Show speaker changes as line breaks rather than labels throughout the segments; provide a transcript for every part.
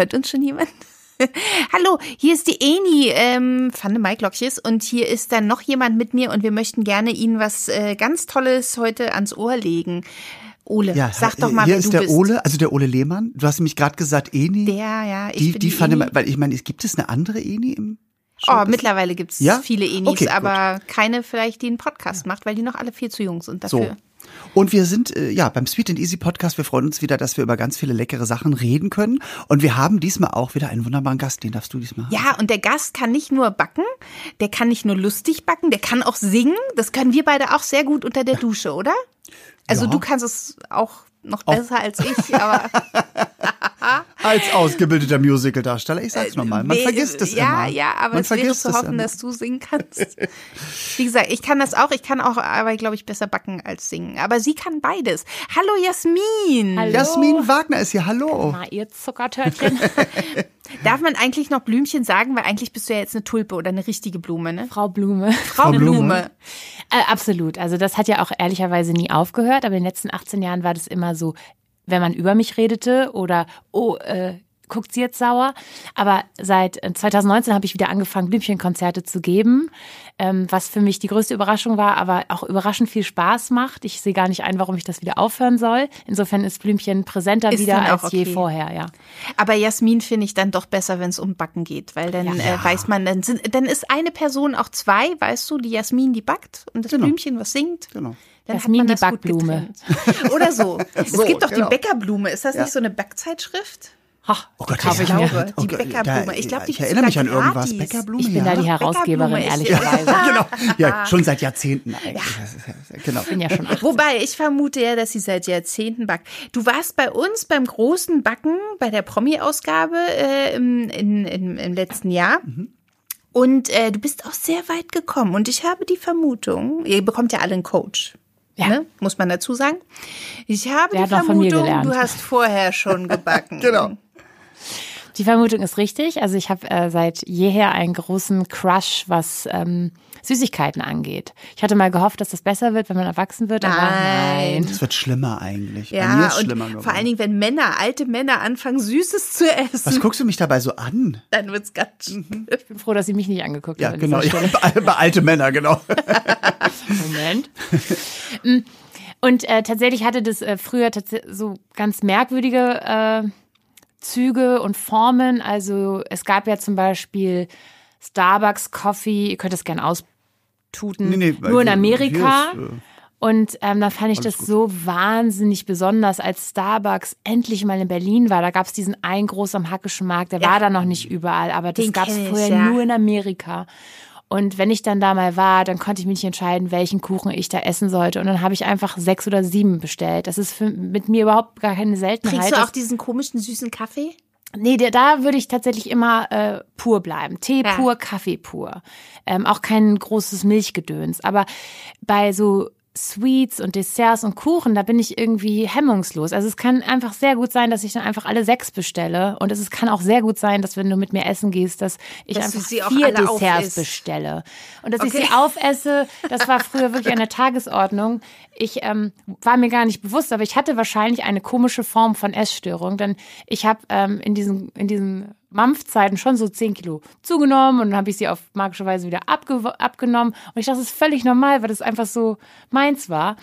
Hört uns schon jemand? hallo, hier ist die Eni ähm, van de Maiklokjes und hier ist dann noch jemand mit mir und wir möchten gerne Ihnen was äh, ganz Tolles heute ans Ohr legen. Ole, ja, sag doch mal,
hier ist der bist. Ole, also der Ole Lehmann. Du hast nämlich gerade gesagt Eni.
Der, ja, ich
die,
bin
die,
die
fand
Eni.
weil ich meine, gibt es eine andere Eni im
Oh, mittlerweile gibt's
Ja?
viele Enis,
Okay, gut.
aber keine vielleicht, die einen Podcast macht, weil die noch alle viel zu jung sind dafür.
So. Und wir sind äh, ja beim Sweet and Easy Podcast. Wir freuen uns wieder, dass wir über ganz viele leckere Sachen reden können. Und wir haben diesmal auch wieder einen wunderbaren Gast. Den darfst du diesmal haben.
Ja, und der Gast kann nicht nur backen, der kann nicht nur lustig backen, der kann auch singen. Das können wir beide auch sehr gut unter der Dusche, oder? Also
Ja.
du kannst es auch noch besser als ich, aber
Als ausgebildeter Musical-Darsteller. Ich sag's nochmal. Man vergisst es
ja,
immer.
Ja, aber
Man
es wäre
vergisst
zu hoffen,
immer.
dass du singen kannst. Wie gesagt, ich kann das auch, ich kann auch, aber glaube ich, besser backen als singen. Aber sie kann beides. Hallo Jasmin.
Hallo.
Jasmin Wagner ist hier. Hallo.
Na, ihr Zuckertörtchen.
Darf man eigentlich noch Blümchen sagen? Weil eigentlich bist du ja jetzt eine Tulpe oder eine richtige Blume, ne?
Frau Blume.
Frau
Blume.
Blume.
Äh, absolut. Also das hat ja auch ehrlicherweise nie aufgehört, aber in den letzten 18 Jahren war das immer so, wenn man über mich redete oder oh, äh, guckt sie jetzt sauer. Aber seit äh, 2019 habe ich wieder angefangen, Blümchenkonzerte zu geben, ähm, was für mich die größte Überraschung war, aber auch überraschend viel Spaß macht. Ich sehe gar nicht ein, warum ich das wieder aufhören soll. Insofern ist Blümchen präsenter
Ist
wieder als je
okay.
vorher, ja.
Aber Jasmin finde ich dann doch besser, wenn es um Backen geht, weil dann äh, weiß man, dann, sind, dann ist eine Person auch zwei, weißt du, die Jasmin, die backt und das
Genau.
Blümchen, was singt.
Genau.
Dann
Jasmin,
hat man
die Backblume.
Oder so.
So,
es gibt doch
genau.
die Bäckerblume. Ist das
Ja.
nicht so eine Backzeitschrift?
Ha,
Oh Gott,
kaufe
ja.
ich mir.
glaube, die
Oh Gott,
Bäckerblume. Ich glaube, die
ich erinnere mich an irgendwas. Bäckerblume,
Ich bin
ja.
da die Herausgeberin, ehrlicherweise.
genau. Ja, schon seit Jahrzehnten eigentlich. Genau.
Ich bin ja schon 18.
Wobei, ich vermute ja, dass sie seit Jahrzehnten backt. Du warst bei uns beim großen Backen, bei der Promi-Ausgabe äh, im, in, in, im letzten Jahr. Und äh, du bist auch sehr weit gekommen. Und ich habe die Vermutung, ihr bekommt ja alle einen Coach.
Ja.
Ne? Muss man dazu sagen. Ich habe
Der
die Vermutung, du hast vorher schon gebacken.
Genau.
Die Vermutung ist richtig. Also ich habe äh, seit jeher einen großen Crush, was ähm, Süßigkeiten angeht. Ich hatte mal gehofft, dass das besser wird, wenn man erwachsen wird, aber
Nein.
nein.
Es wird schlimmer eigentlich. Bei mir
Ja,
ist
und
schlimmer
vor
geworden.
allen Dingen, wenn Männer, alte Männer anfangen, Süßes zu
Was
essen,
guckst du mich dabei so an?
dann wird's ganz schlimm.
Ich bin froh, dass sie mich nicht angeguckt
Ja,
hat.
genau. Ja, bei, bei alte Männer, genau.
Moment. Mm, Und äh, tatsächlich hatte das äh, früher so ganz merkwürdige äh, Züge und Formen. Also es gab ja zum Beispiel Starbucks Coffee, ihr könnt es gern austuten,
Nee, nee,
nur in
also,
Amerika.
ist, äh,
Und ähm, da fand ich das so wahnsinnig besonders, als Starbucks endlich mal in Berlin war. Da gab es diesen einen groß am Hackischen Markt, der
Ja.
war da noch nicht überall, aber das gab es vorher
ja.
nur in Amerika. Und wenn ich dann da mal war, dann konnte ich mich nicht entscheiden, welchen Kuchen ich da essen sollte. Und dann habe ich einfach sechs oder sieben bestellt. Das ist für, mit mir überhaupt gar keine Seltenheit.
Kriegst du auch diesen komischen süßen Kaffee?
Nee, der, da würde ich tatsächlich immer äh, pur bleiben. Tee
Ja.
pur, Kaffee pur. Ähm, auch kein großes Milchgedöns. Aber bei so Sweets und Desserts und Kuchen, da bin ich irgendwie hemmungslos. Also es kann einfach sehr gut sein, dass ich dann einfach alle sechs bestelle. Und es kann auch sehr gut sein, dass wenn du mit mir essen gehst, dass ich
Dass
einfach vier Desserts
aufisst.
bestelle. Und dass ich
Okay.
sie aufesse, das war früher wirklich an der Tagesordnung. Ich ähm, war mir gar nicht bewusst, aber ich hatte wahrscheinlich eine komische Form von Essstörung, denn ich habe ähm, in diesen in diesen Mampfzeiten schon so 10 Kilo zugenommen und dann habe ich sie auf magische Weise wieder abge abgenommen. Und ich dachte, das ist völlig normal, weil das einfach so meins war.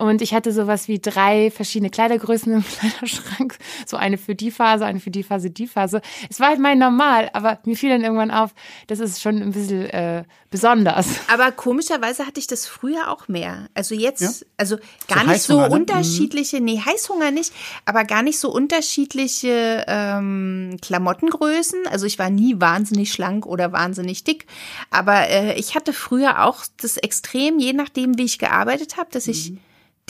Und ich hatte sowas wie drei verschiedene Kleidergrößen im Kleiderschrank. So eine für die Phase, eine für die Phase, die Phase. Es war halt mein Normal, aber mir fiel dann irgendwann auf, das ist schon ein bisschen äh, besonders.
Aber komischerweise hatte ich das früher auch mehr. Also jetzt,
Ja?
also gar nicht so
ne?
unterschiedliche, nee, Heißhunger nicht, aber gar nicht so unterschiedliche ähm, Klamottengrößen. Also ich war nie wahnsinnig schlank oder wahnsinnig dick. Aber äh, ich hatte früher auch das Extrem, je nachdem, wie ich gearbeitet habe, dass ich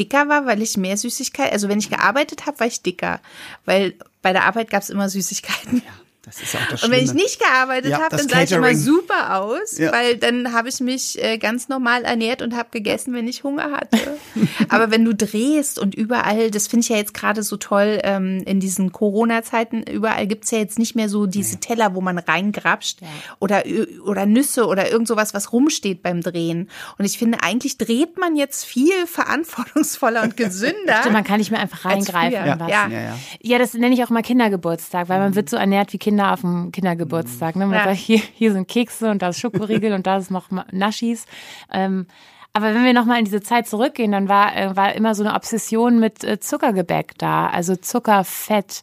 dicker war, weil ich mehr Süßigkeit, also wenn ich gearbeitet habe, war ich dicker. Weil bei der Arbeit gab es immer Süßigkeiten.
Das ist ja auch das
Und wenn ich
Schlimme.
nicht gearbeitet
Ja,
habe, dann sah ich immer super aus,
Ja.
weil dann habe ich mich äh, ganz normal ernährt und habe gegessen, wenn ich Hunger hatte. Aber wenn du drehst und überall, das finde ich ja jetzt gerade so toll, ähm, in diesen Corona-Zeiten, überall gibt's ja jetzt nicht mehr so diese Teller, wo man reingrapscht oder, oder Nüsse oder irgend sowas, was rumsteht beim Drehen. Und ich finde, eigentlich dreht man jetzt viel verantwortungsvoller und gesünder.
Stimmt, man kann nicht mehr einfach reingreifen.
Ja.
Ja, ja.
Ja, das nenne ich auch mal Kindergeburtstag, weil man wird so ernährt wie Kinder auf dem Kindergeburtstag. Ne? Man
Ja.
sagt, hier, hier sind Kekse und da ist Schokoriegel und da ist noch Naschis. Ähm, aber wenn wir nochmal in diese Zeit zurückgehen, dann war, äh, war immer so eine Obsession mit äh, Zuckergebäck da. Also Zucker, Fett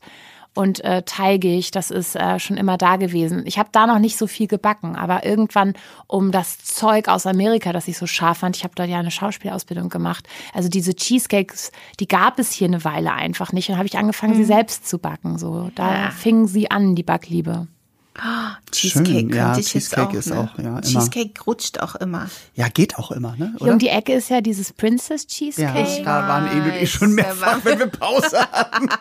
und äh, teigig, das ist äh, schon immer da gewesen. Ich habe da noch nicht so viel gebacken, aber irgendwann um das Zeug aus Amerika, das ich so scharf fand, ich habe dort ja eine Schauspielausbildung gemacht. Also diese Cheesecakes, die gab es hier eine Weile einfach nicht. Und habe ich angefangen, sie selbst zu backen. So, da
Ja.
fingen sie an, die Backliebe.
Cheesecake
Schön,
könnte
ja,
ich jetzt
Cheesecake
auch.
ist
ne?
auch, ja, immer.
Cheesecake rutscht auch immer.
Ja, geht auch immer, ne?
Hier
Oder?
um die Ecke ist ja dieses Princess
ja,
Cheesecake.
da waren und ich schon mehrfach, wenn wir Pause hatten.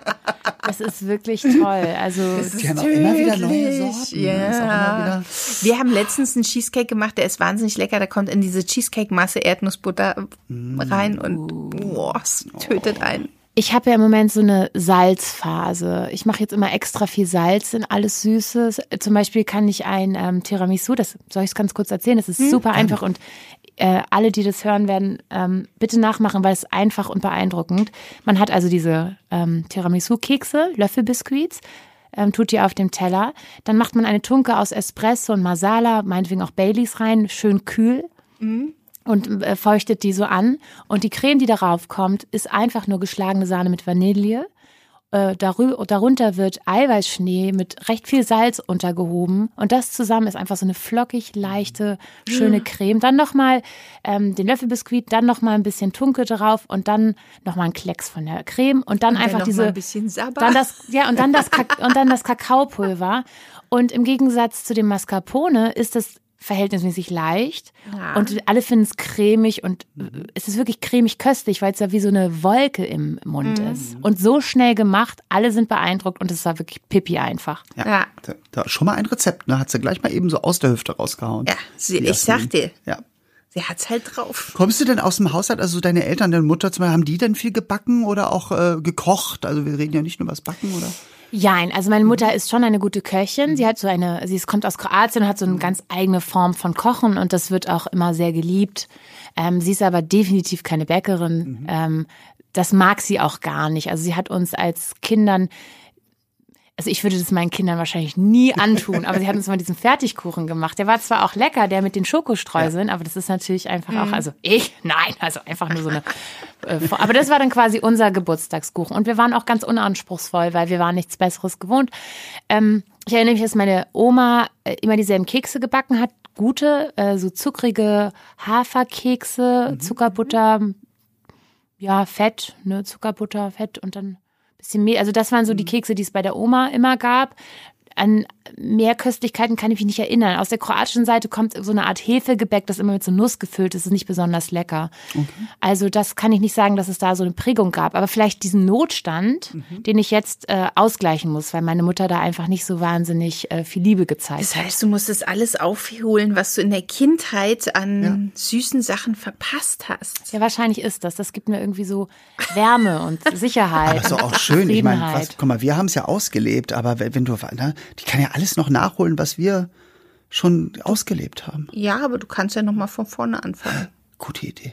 Das ist wirklich toll. Also
Die haben auch immer wieder neue Sorten. ne? Immer
Ja.
wieder,
Wir haben letztens einen Cheesecake gemacht, der ist wahnsinnig lecker. Da kommt in diese Cheesecake-Masse Erdnussbutter rein und boah, es tötet einen.
Ich habe ja im Moment so eine Salzphase. Ich mache jetzt immer extra viel Salz in alles Süßes. Zum Beispiel kann ich ein ähm, Tiramisu, das soll ich es ganz kurz erzählen, das ist super einfach und äh, alle, die das hören werden, ähm, bitte nachmachen, weil es einfach und beeindruckend. Man hat also diese ähm, Tiramisu-Kekse, Löffelbiskuits, ähm, tut die auf dem Teller. Dann macht man eine Tunke aus Espresso und Masala, meinetwegen auch Baileys rein, schön kühl und äh, feuchtet die so an. Und die Creme, die darauf kommt, ist einfach nur geschlagene Sahne mit Vanille. Äh, darunter wird Eiweißschnee mit recht viel Salz untergehoben. Und das zusammen ist einfach so eine flockig, leichte, schöne Creme. Dann nochmal ähm, den Löffelbiskuit, dann nochmal ein bisschen Tunke drauf und dann nochmal ein Klecks von der Creme. Und dann
Dann
einfach diese
ein bisschen Sabber.
dann das, ja, und dann das, Kak und dann das Kakaopulver. Und im Gegensatz zu dem Mascarpone ist das verhältnismäßig leicht
Ja.
und alle finden es cremig und es ist wirklich cremig köstlich, weil es ja wie so eine Wolke im Mund
Mhm.
ist. Und so schnell gemacht, alle sind beeindruckt und es war wirklich pipi einfach.
ja.
Ja.
Da, da, schon mal ein Rezept, ne? Hat sie gleich mal eben so aus der Hüfte rausgehauen.
Ja, sie, ich dir,
Ja.
sie hat's halt drauf.
Kommst du denn aus dem Haushalt, also deine Eltern, deine Mutter zum Beispiel, haben die denn viel gebacken oder auch äh, gekocht? Also wir reden ja nicht nur über das Backen, oder?
Jein, also meine Mutter ist schon eine gute Köchin. Sie hat so eine, sie ist- kommt aus Kroatien und hat so eine ganz eigene Form von Kochen und das wird auch immer sehr geliebt. Ähm, sie ist aber definitiv keine Bäckerin. Ähm, das mag sie auch gar nicht. Also sie hat uns als Kindern also ich würde das meinen Kindern wahrscheinlich nie antun, aber sie hat uns mal diesen Fertigkuchen gemacht. Der war zwar auch lecker, der mit den Schokostreuseln, aber das ist natürlich einfach auch, also ich, nein, also einfach nur so eine, äh, aber das war dann quasi unser Geburtstagskuchen. Und wir waren auch ganz unanspruchsvoll, weil wir waren nichts Besseres gewohnt. Ähm, ich erinnere mich, dass meine Oma äh, immer dieselben Kekse gebacken hat, gute, äh, so zuckrige Haferkekse, Zuckerbutter, ja, Fett, ne, Zuckerbutter, Fett und dann bisschen mehr. Also das waren so die Kekse, die es bei der Oma immer gab. An mehr Köstlichkeiten kann ich mich nicht erinnern. Aus der kroatischen Seite kommt so eine Art Hefegebäck, das immer mit so Nuss gefüllt ist. Das ist nicht besonders lecker. Also das kann ich nicht sagen, dass es da so eine Prägung gab. Aber vielleicht diesen Notstand, den ich jetzt äh, ausgleichen muss, weil meine Mutter da einfach nicht so wahnsinnig äh, viel Liebe gezeigt
Das
hat.
heißt, du musstest alles aufholen, was du in der Kindheit an süßen Sachen verpasst hast.
Ja, wahrscheinlich ist das. Das gibt mir irgendwie so Wärme und Sicherheit.
Aber ist doch auch schön. Ich meine, was, guck mal, wir haben es ja ausgelebt, aber wenn wenn du, ne, die kann ja alles noch nachholen, was wir schon ausgelebt haben.
Ja, aber du kannst ja noch mal von vorne anfangen.
Gute Idee.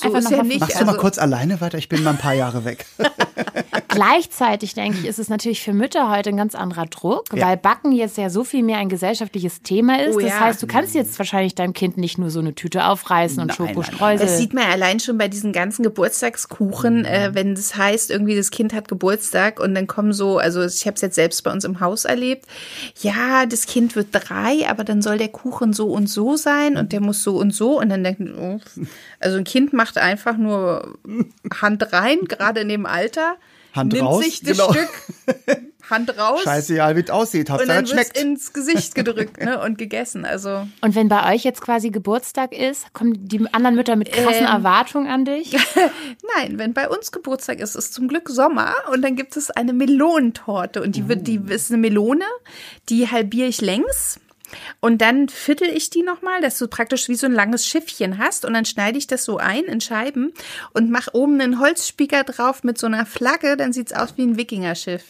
So
Einfach
ist
noch
ja
mal
nicht.
Machst du mal
also-
kurz alleine weiter? Ich bin mal ein paar Jahre weg.
Gleichzeitig denke ich, ist es natürlich für Mütter heute ein ganz anderer Druck,
Ja.
weil Backen jetzt ja so viel mehr ein gesellschaftliches Thema ist.
Oh
das
ja.
heißt, du kannst jetzt wahrscheinlich deinem Kind nicht nur so eine Tüte aufreißen und. Schokostreusel.
Das sieht man allein schon bei diesen ganzen Geburtstagskuchen, äh, wenn das heißt, irgendwie das Kind hat Geburtstag und dann kommen so, also ich habe es jetzt selbst bei uns im Haus erlebt, ja, das Kind wird drei, aber dann soll der Kuchen so und so sein und der muss so und so und dann denken, oh, also ein Kind macht einfach nur Hand rein, gerade in dem Alter.
Hand
nimmt
raus,
sich das
genau.
Stück, Hand raus.
Scheißegal, wie es aussieht.
und dann
es
wird
schmeckt.
ins Gesicht gedrückt ne, und gegessen. Also
Und wenn bei euch jetzt quasi Geburtstag ist, kommen die anderen Mütter mit krassen
Ähm.
Erwartungen an dich?
nein, wenn bei uns Geburtstag ist, ist zum Glück Sommer und dann gibt es eine Melonentorte und die wird, die ist eine Melone, die halbiere ich längs. Und dann viertel ich die nochmal, dass du praktisch wie so ein langes Schiffchen hast. Und dann schneide ich das so ein in Scheiben und mache oben einen Holzspieker drauf mit so einer Flagge. Dann sieht's aus wie ein Wikingerschiff.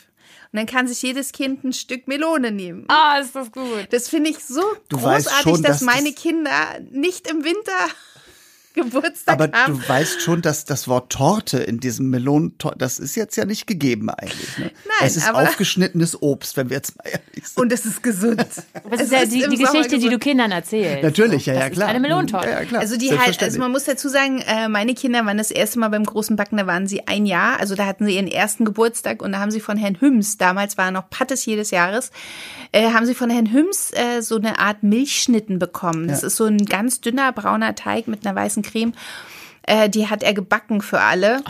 Und dann kann sich jedes Kind ein Stück Melone nehmen.
Ah, ist das gut.
Das finde ich so
Du
großartig,
schon,
dass
dass
meine
das-
Kinder nicht im Winter Geburtstag
Aber
haben.
du weißt schon, dass das Wort Torte in diesem Melonentorte, das ist jetzt ja nicht gegeben eigentlich. Ne?
Nein,
es ist
aber-
aufgeschnittenes Obst, wenn wir jetzt mal ehrlich sind.
Und es ist gesund.
Das
Es
ist ja die, die Geschichte, die du. Kindern erzählst.
Natürlich, ja,
das
ja,
ist
klar.
eine Melonentorte.
Ja, ja, klar.
Also die halt, also man muss dazu sagen, äh, meine Kinder waren das erste Mal beim großen Backen, da waren sie ein Jahr, also da hatten sie ihren ersten Geburtstag und da haben sie von Herrn Hüms, damals war er noch Patissier des Jahres, äh, haben sie von Herrn Hüms äh, so eine Art Milchschnitten bekommen. Das ist so ein ganz dünner brauner Teig mit einer weißen Creme. Äh, die hat er gebacken für alle.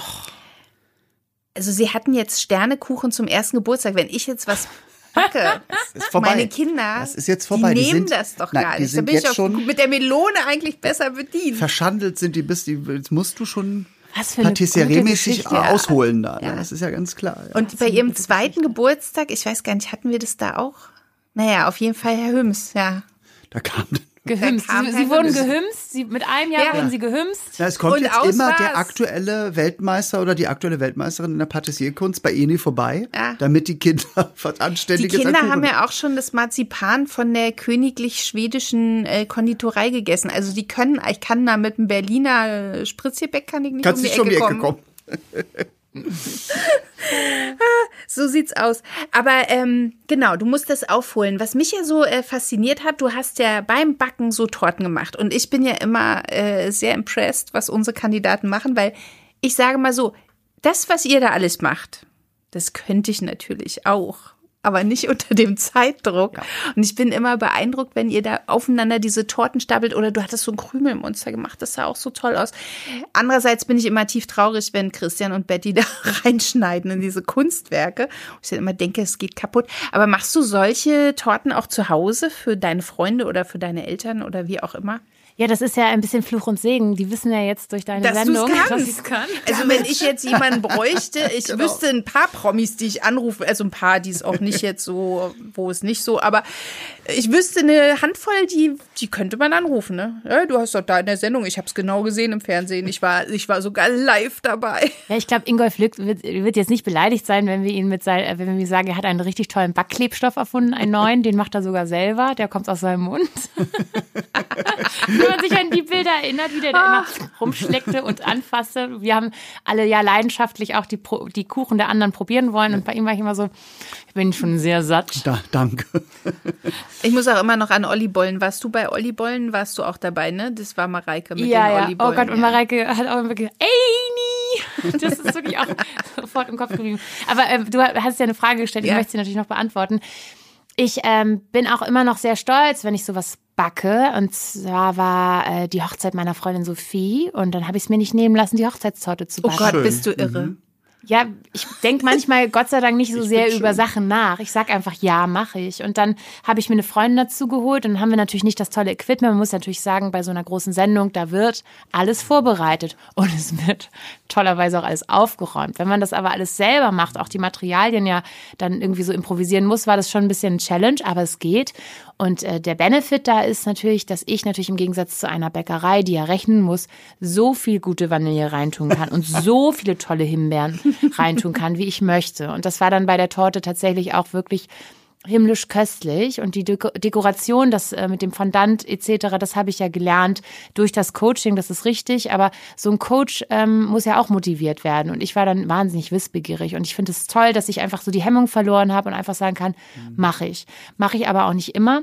Also sie hatten jetzt Sternekuchen zum ersten Geburtstag. Wenn ich jetzt was backe,
ist vorbei.
meine Kinder,
Das ist jetzt vorbei.
die
Die
nehmen
sind-
das doch
Nein,
gar
die
nicht. Da bin ich auch
schon-
mit der Melone eigentlich besser bedient.
Verschandelt sind die bis, die, jetzt musst du schon
Was für
Patisserie-mäßig ausholen da. Ne?
Ja.
Das ist ja ganz klar. Ja.
Und bei ihrem zweiten Geburtstag, ich weiß gar nicht, hatten wir das da auch? Naja, auf jeden Fall Herr Hüms, ja.
da kam
Gehümst. Sie, sie wurden
Hüms.
gehümst. Sie, mit einem Jahr
Ja.
wurden sie gehümst.
Na, es kommt
Und
jetzt immer
war's.
der aktuelle Weltmeister oder die aktuelle Weltmeisterin in der Patissierkunst bei Eni vorbei,
Ja.
damit die Kinder was
Die
Anständiges
Kinder
an
haben ja auch schon das Marzipan von der königlich schwedischen äh, Konditorei gegessen. Also die können, ich kann da mit einem Berliner Spritzgebäck kann ich nicht
Kannst
um die
nicht um
Ecke
die Ecke
kommen.
kommen.
So sieht's aus. Aber ähm, genau, du musst das aufholen. Was mich ja so äh, fasziniert hat, du hast ja beim Backen so Torten gemacht. Und ich bin ja immer äh, sehr impressed, was unsere Kandidaten machen, weil ich sage mal so, das, was ihr da alles macht, das könnte ich natürlich auch. Aber nicht unter dem Zeitdruck. Und ich bin immer beeindruckt, wenn ihr da aufeinander diese Torten stapelt oder du hattest so ein Krümelmonster gemacht. Das sah auch so toll aus. Andererseits bin ich immer tief traurig, wenn Christian und Betty da reinschneiden in diese Kunstwerke. Ich dann immer denke, es geht kaputt. Aber machst du solche Torten auch zu Hause für deine Freunde oder für deine Eltern oder wie auch immer?
Ja, das ist ja ein bisschen Fluch und Segen. Die wissen ja jetzt durch deine
Dass
Sendung,
kannst.
dass ich's kann.
Also wenn ich jetzt jemanden bräuchte, ich
Genau.
wüsste ein paar Promis, die ich anrufe, also ein paar, die es auch nicht jetzt so, wo es nicht so, aber ich wüsste eine Handvoll, die, die könnte man anrufen, ne? Ja, du hast doch da in der Sendung, ich habe es genau gesehen im Fernsehen, ich war, ich war sogar live dabei.
Ja, ich glaube, Ingolf Lück wird, wird jetzt nicht beleidigt sein, wenn wir ihn mit sein, äh, wenn wir sagen, er hat einen richtig tollen Backklebstoff erfunden, einen neuen, den macht er sogar selber, der kommt aus seinem Mund. wenn man sich an die Bilder erinnert, wie der da immer rumschleckte und anfasste. Wir haben alle ja leidenschaftlich auch die, die Kuchen der anderen probieren wollen und bei ihm war ich immer so, ich bin schon sehr satt.
Da, danke.
Ich muss auch immer noch an Olli Bollen. Warst du bei Olli Bollen? Warst du auch dabei, ne? Das war Mareike mit
ja,
den
ja.
Olli
Oh
Bollen.
Gott, und
ja.
Mareike hat auch immer gesagt, Amy! Das ist wirklich auch sofort im Kopf geblieben. Aber ähm, du hast ja eine Frage gestellt, ich
Ja.
möchte sie natürlich noch beantworten. Ich ähm, bin auch immer noch sehr stolz, wenn ich sowas backe. Und zwar war äh, die Hochzeit meiner Freundin Sophie und dann habe ich es mir nicht nehmen lassen, die Hochzeitstorte zu
Oh
backen.
Gott,
Schön.
bist du irre.
Ja, ich denke manchmal Gott sei Dank nicht so sehr
bin
über
schön.
Sachen nach. Ich sag einfach, ja, mache ich. Und dann habe ich mir eine Freundin dazu geholt und dann haben wir natürlich nicht das tolle Equipment. Man muss natürlich sagen, bei so einer großen Sendung, da wird alles vorbereitet und es wird tollerweise auch alles aufgeräumt. Wenn man das aber alles selber macht, auch die Materialien ja dann irgendwie so improvisieren muss, war das schon ein bisschen ein Challenge, aber es geht. Und äh, der Benefit da ist natürlich, dass ich natürlich im Gegensatz zu einer Bäckerei, die ja rechnen muss, so viel gute Vanille reintun kann und so viele tolle Himbeeren reintun kann, wie ich möchte. Und das war dann bei der Torte tatsächlich auch wirklich himmlisch köstlich und die Deko Dekoration, das äh, mit dem Fondant etc., das habe ich ja gelernt durch das Coaching, das ist richtig, aber so ein Coach ähm, muss ja auch motiviert werden und ich war dann wahnsinnig wissbegierig und ich finde es toll, dass ich einfach so die Hemmung verloren habe und einfach sagen kann, mache ich. Mache ich aber auch nicht immer.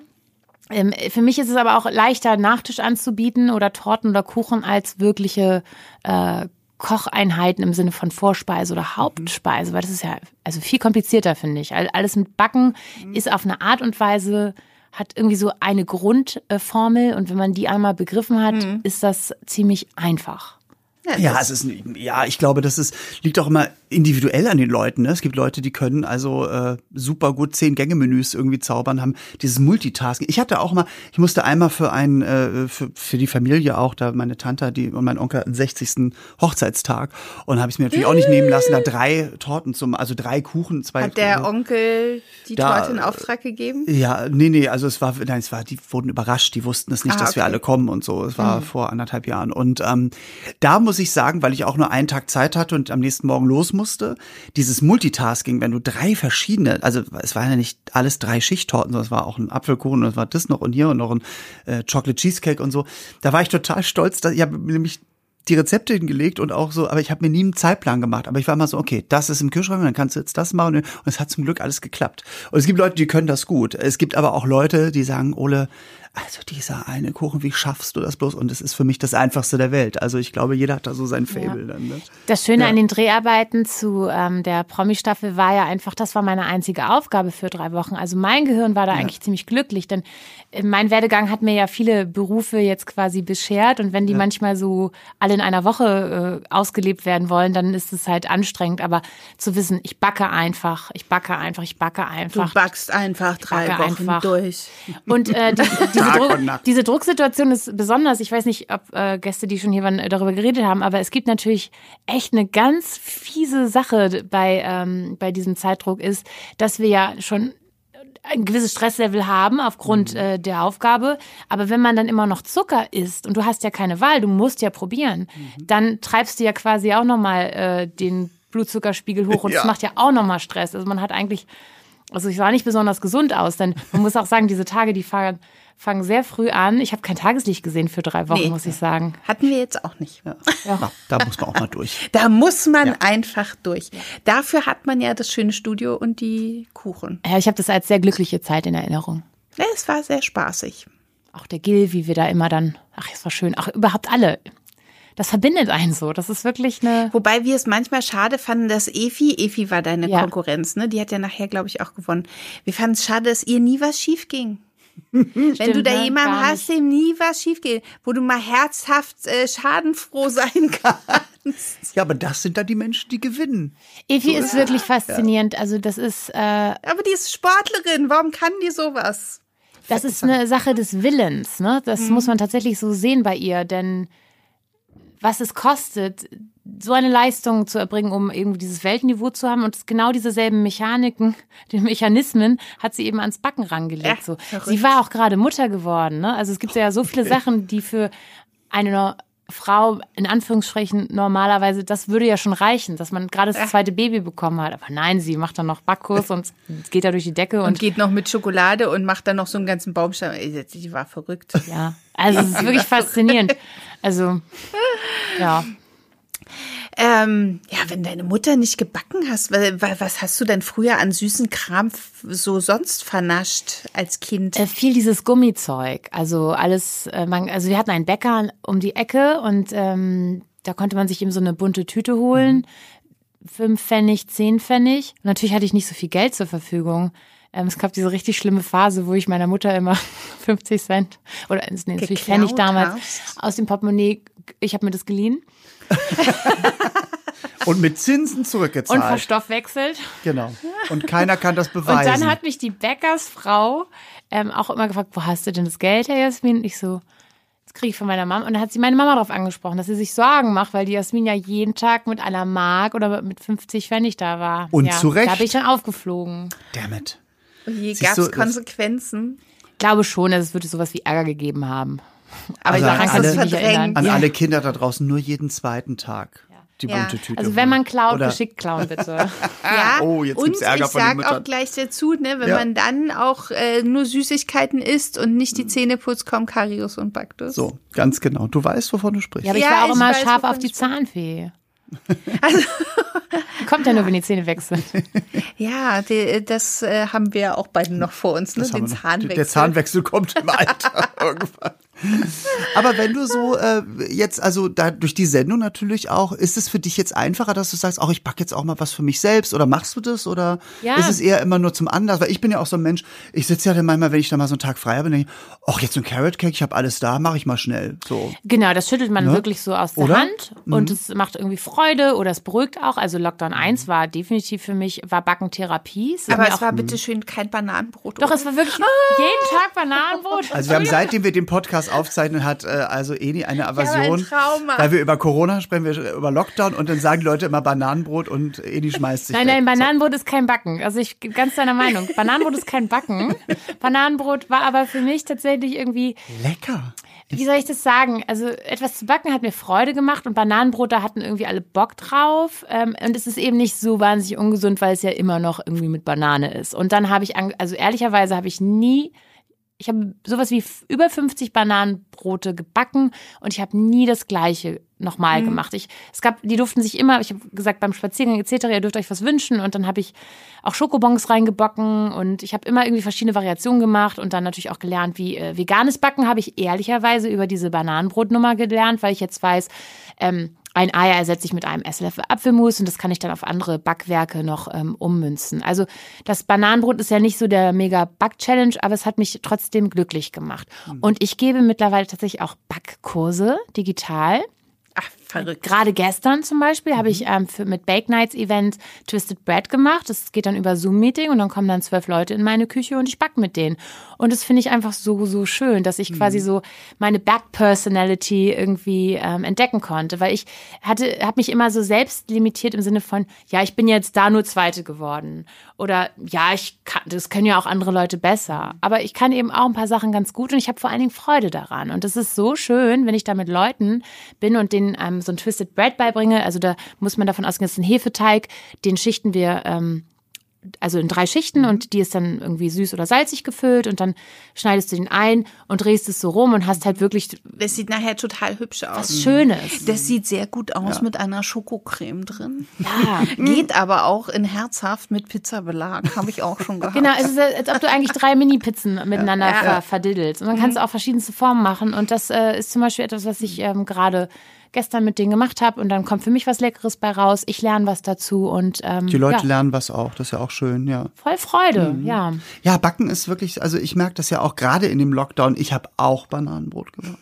Ähm, für mich ist es aber auch leichter, Nachtisch anzubieten oder Torten oder Kuchen als wirkliche äh, Kocheinheiten im Sinne von Vorspeise oder Hauptspeise, weil das ist ja also viel komplizierter, finde ich. All- Alles mit Backen ist auf eine Art und Weise, hat irgendwie so eine Grundformel und wenn man die einmal begriffen hat, ist das ziemlich einfach.
Ja, es ist ja, ich glaube, das ist liegt auch immer individuell an den Leuten. Ne? Es gibt Leute, die können also äh, super gut zehn Gänge Menüs irgendwie zaubern, haben dieses Multitasking. Ich hatte auch mal, ich musste einmal für einen äh, für, für die Familie auch, da meine Tante die und mein Onkel hatten 60. Hochzeitstag und habe ich mir natürlich auch nicht nehmen lassen, da drei Torten zum, also drei Kuchen, zwei.
Hat der Onkel die
Da-
Torte in Auftrag gegeben?
Ja, nee, nee, also es war, nein, es war, die wurden überrascht, die wussten es nicht,
Ah,
dass wir
okay. Mhm.
alle kommen und so. Es war vor anderthalb Jahren. Und ähm, da muss ich sagen, weil ich auch nur einen Tag Zeit hatte und am nächsten Morgen los musste, dieses Multitasking, wenn du drei verschiedene, also es waren ja nicht alles drei Schichttorten, sondern es war auch ein Apfelkuchen und es war das noch und hier und noch ein äh, Chocolate Cheesecake und so. Da war ich total stolz, dass ich habe nämlich die Rezepte hingelegt und auch so, aber ich habe mir nie einen Zeitplan gemacht. Aber ich war immer so, okay, das ist im Kühlschrank, dann kannst du jetzt das machen. Und es hat zum Glück alles geklappt. Und es gibt Leute, die können das gut. Es gibt aber auch Leute, die sagen, Ole, also dieser eine Kuchen, wie schaffst du das bloß? Und es ist für mich das Einfachste der Welt. Also ich glaube, jeder hat da so sein Fable dann. Ne?
Das Schöne
Ja.
an den Dreharbeiten zu ähm, der Promi-Staffel war ja einfach, das war meine einzige Aufgabe für drei Wochen. Also mein Gehirn war da eigentlich ziemlich glücklich, denn äh, mein Werdegang hat mir ja viele Berufe jetzt quasi beschert und wenn die manchmal so alle in einer Woche äh, ausgelebt werden wollen, dann ist es halt anstrengend. Aber zu wissen, ich backe einfach, ich backe einfach, ich backe
Du
einfach.
backst einfach drei Wochen
einfach.
durch.
Und äh, die, diese, Druck, diese Drucksituation ist besonders. Ich weiß nicht, ob äh, Gäste, die schon hier waren, darüber geredet haben, aber es gibt natürlich echt eine ganz fiese Sache bei, ähm, bei diesem Zeitdruck ist, dass wir ja schon ein gewisses Stresslevel haben aufgrund äh, der Aufgabe. Aber wenn man dann immer noch Zucker isst und du hast ja keine Wahl, du musst ja probieren, dann treibst du ja quasi auch nochmal äh, den Blutzuckerspiegel hoch und
Ja.
das macht ja auch nochmal Stress. Also man hat eigentlich also ich sah nicht besonders gesund aus, denn man muss auch sagen, diese Tage, die fangen, fangen sehr früh an. Ich habe kein Tageslicht gesehen für drei Wochen,
Nee.
muss ich sagen.
Hatten wir jetzt auch nicht.
Ja, da muss man auch mal durch.
Da muss man einfach durch. Dafür hat man ja das schöne Studio und die Kuchen.
Ja, ich habe das als sehr glückliche Zeit in Erinnerung.
Ja, es war sehr spaßig.
Auch der Gil, wie wir da immer dann, ach, es war schön. Auch überhaupt alle. Das verbindet einen so. Das ist wirklich eine.
Wobei wir es manchmal schade fanden, dass Efi, Efi war deine
Ja.
Konkurrenz, ne? Die hat ja nachher, glaube ich, auch gewonnen. Wir fanden es schade, dass ihr nie was schief ging. Wenn du da
ne?
jemanden hast, dem nie was schief geht, wo du mal herzhaft äh, schadenfroh sein kannst.
Ja, aber das sind dann die Menschen, die gewinnen.
Evi ist wirklich faszinierend. Also das ist, äh,
Aber die ist Sportlerin, warum kann die sowas?
das ist eine Sache des Willens. Ne? Das muss man tatsächlich so sehen bei ihr, denn was es kostet, so eine Leistung zu erbringen, um irgendwie dieses Weltniveau zu haben und genau dieselben Mechaniken, die Mechanismen hat sie eben ans Backen rangelegt.
Ja,
so.
verrückt.
Sie war auch gerade Mutter geworden. Ne? Also es gibt ja so viele Sachen, die für eine Frau in Anführungsstrichen normalerweise, das würde ja schon reichen, dass man gerade das zweite Baby bekommen hat. Aber nein, sie macht dann noch Backkurs und geht da durch die Decke
Und
und
geht noch mit Schokolade und macht dann noch so einen ganzen Baumstamm. Die war verrückt.
Ja, also es ist wirklich faszinierend. Also, ja.
Ähm, ja, wenn deine Mutter nicht gebacken hast, wa- wa- was hast du denn früher an süßen Kram so sonst vernascht als Kind?
Äh, viel dieses Gummizeug. Also alles, äh, man, also wir hatten einen Bäcker um die Ecke und ähm, da konnte man sich eben so eine bunte Tüte holen. Fünf Pfennig, zehn Pfennig. Und natürlich hatte ich nicht so viel Geld zur Verfügung. Ähm, es gab diese richtig schlimme Phase, wo ich meiner Mutter immer 50 Cent oder nee, natürlich Pfennig damals
hast?
aus dem Portemonnaie, ich habe mir das geliehen
Und mit Zinsen
und
zurückgezahlt.
verstoffwechselt.
genau. Und keiner kann das
Und
beweisen.
dann hat mich die Bäckersfrau ähm, auch immer gefragt, wo hast du denn das Geld her, Jasmin? Und ich so, das kriege ich von meiner Mama. Und dann hat sie meine Mama darauf angesprochen, dass sie sich Sorgen macht, weil die Jasmin ja jeden Tag mit einer Mark oder mit 50 Pfennig da war.
Und
ja,
zu Recht.
Da bin ich dann aufgeflogen.
Damn it.
Gab es Konsequenzen.
Ich glaube schon, dass es würde sowas wie Ärger gegeben haben. Aber
Also
daran
an
kannst du nicht erinnern.
An
Ja.
alle Kinder da draußen nur jeden zweiten Tag die
Ja.
bunte Tüte.
Also wenn man klaut,
Oder-
geschickt klauen, bitte.
Ja,
oh, jetzt
und
gibt's Ärger
ich
von den
sag auch gleich dazu, ne, wenn
Ja.
man dann auch äh, nur Süßigkeiten isst und nicht die Zähne putzt, kommen Karius und Baktus.
So, ganz genau. Du weißt, wovon du sprichst.
Ja, aber ich
Ja,
war auch
ich
immer
weiß,
scharf auf die
ich
Zahnfee. Kommt ja nur, wenn die Zähne weg sind.
Ja, die, das äh, haben wir auch beide noch vor uns, ne? Den. Zahnwechsel.
Der Zahnwechsel kommt im Alter irgendwann. Aber wenn du so äh, jetzt, also da durch die Sendung natürlich auch, ist es für dich jetzt einfacher, dass du sagst, auch ich backe jetzt auch mal was für mich selbst oder machst du das oder
Ja.
ist es eher immer nur zum Anlass? Weil ich bin ja auch so ein Mensch, ich sitze ja dann manchmal, wenn ich da mal so einen Tag frei habe, denke ich, ach jetzt so ein Carrot Cake, ich habe alles da, mache ich mal schnell. So.
Genau, das schüttelt man
Ne?
wirklich so aus der
Oder? Mhm.
Hand und es macht irgendwie Freude oder es beruhigt auch. Also Lockdown 1 war definitiv für mich, war Backentherapie. Es
Aber es
auch,
war bitte schön kein Bananenbrot.
Doch,
oder?
es war wirklich jeden Tag Bananenbrot.
Also wir haben seitdem wir den Podcast aufzeichnen, hat äh, also Eni eine Aversion,
ein Trauma.
weil wir über Corona sprechen, wir über Lockdown und dann sagen die Leute immer Bananenbrot und Eni schmeißt sich
Nein,
weg.
nein, Bananenbrot ist kein Backen. Also ich bin ganz deiner Meinung. Bananenbrot ist kein Backen. Bananenbrot war aber für mich tatsächlich irgendwie,
Lecker.
wie soll ich das sagen? Also etwas zu backen hat mir Freude gemacht und Bananenbrot, da hatten irgendwie alle Bock drauf. Ähm, und es ist eben nicht so wahnsinnig ungesund, weil es ja immer noch irgendwie mit Banane ist. Und dann habe ich, also ehrlicherweise habe ich nie ich habe sowas wie über 50 Bananenbrote gebacken und ich habe nie das gleiche nochmal
Mhm.
gemacht. Ich, es gab, die durften sich immer, ich habe gesagt, beim Spaziergang etc., ihr dürft euch was wünschen und dann habe ich auch Schokobons reingebacken und ich habe immer irgendwie verschiedene Variationen gemacht und dann natürlich auch gelernt, wie äh, veganes Backen habe ich ehrlicherweise über diese Bananenbrotnummer gelernt, weil ich jetzt weiß, ähm, ein Ei ersetze ich mit einem Esslöffel Apfelmus und das kann ich dann auf andere Backwerke noch ähm, ummünzen. Also das Bananenbrot ist ja nicht so der mega Back-Challenge, aber es hat mich trotzdem glücklich gemacht. Und ich gebe mittlerweile tatsächlich auch Backkurse digital.
Verrückt.
Gerade gestern zum Beispiel habe ich ähm, für, mit Bake Nights Event Twisted Bread gemacht. Das geht dann über Zoom-Meeting und dann kommen dann zwölf Leute in meine Küche und ich backe mit denen. Und das finde ich einfach so, so schön, dass ich quasi so meine Back-Personality irgendwie ähm, entdecken konnte. Weil ich hatte, habe mich immer so selbst limitiert im Sinne von, ja, ich bin jetzt da nur Zweite geworden. Oder ja, ich kann, das können ja auch andere Leute besser. Aber ich kann eben auch ein paar Sachen ganz gut und ich habe vor allen Dingen Freude daran. Und das ist so schön, wenn ich da mit Leuten bin und denen ähm, so ein Twisted Bread beibringe. Also da muss man davon ausgehen, das ist ein Hefeteig, den schichten wir ähm, also in drei Schichten und die ist dann irgendwie süß oder salzig gefüllt und dann schneidest du den ein und drehst es so rum und hast halt wirklich
Das sieht nachher total hübsch aus.
was Schönes.
Das sieht sehr gut aus mit einer Schokocreme drin.
Ja.
Geht aber auch in herzhaft mit Pizzabelag, habe ich auch schon gehabt.
Genau, es ist, als ob du eigentlich drei Mini-Pizzen miteinander
Ja.
ver verdiddelst. Und dann kannst du auch verschiedenste Formen machen. Und das äh, ist zum Beispiel etwas, was ich ähm, gerade gestern mit denen gemacht habe. Und dann kommt für mich was Leckeres bei raus. Ich lerne was dazu und ähm,
Die Leute
ja,
lernen was auch, das ist ja auch schön, ja.
voll Freude. Ja.
Ja, Backen ist wirklich, also ich merke das ja auch gerade in dem Lockdown. Ich habe auch Bananenbrot gebacken.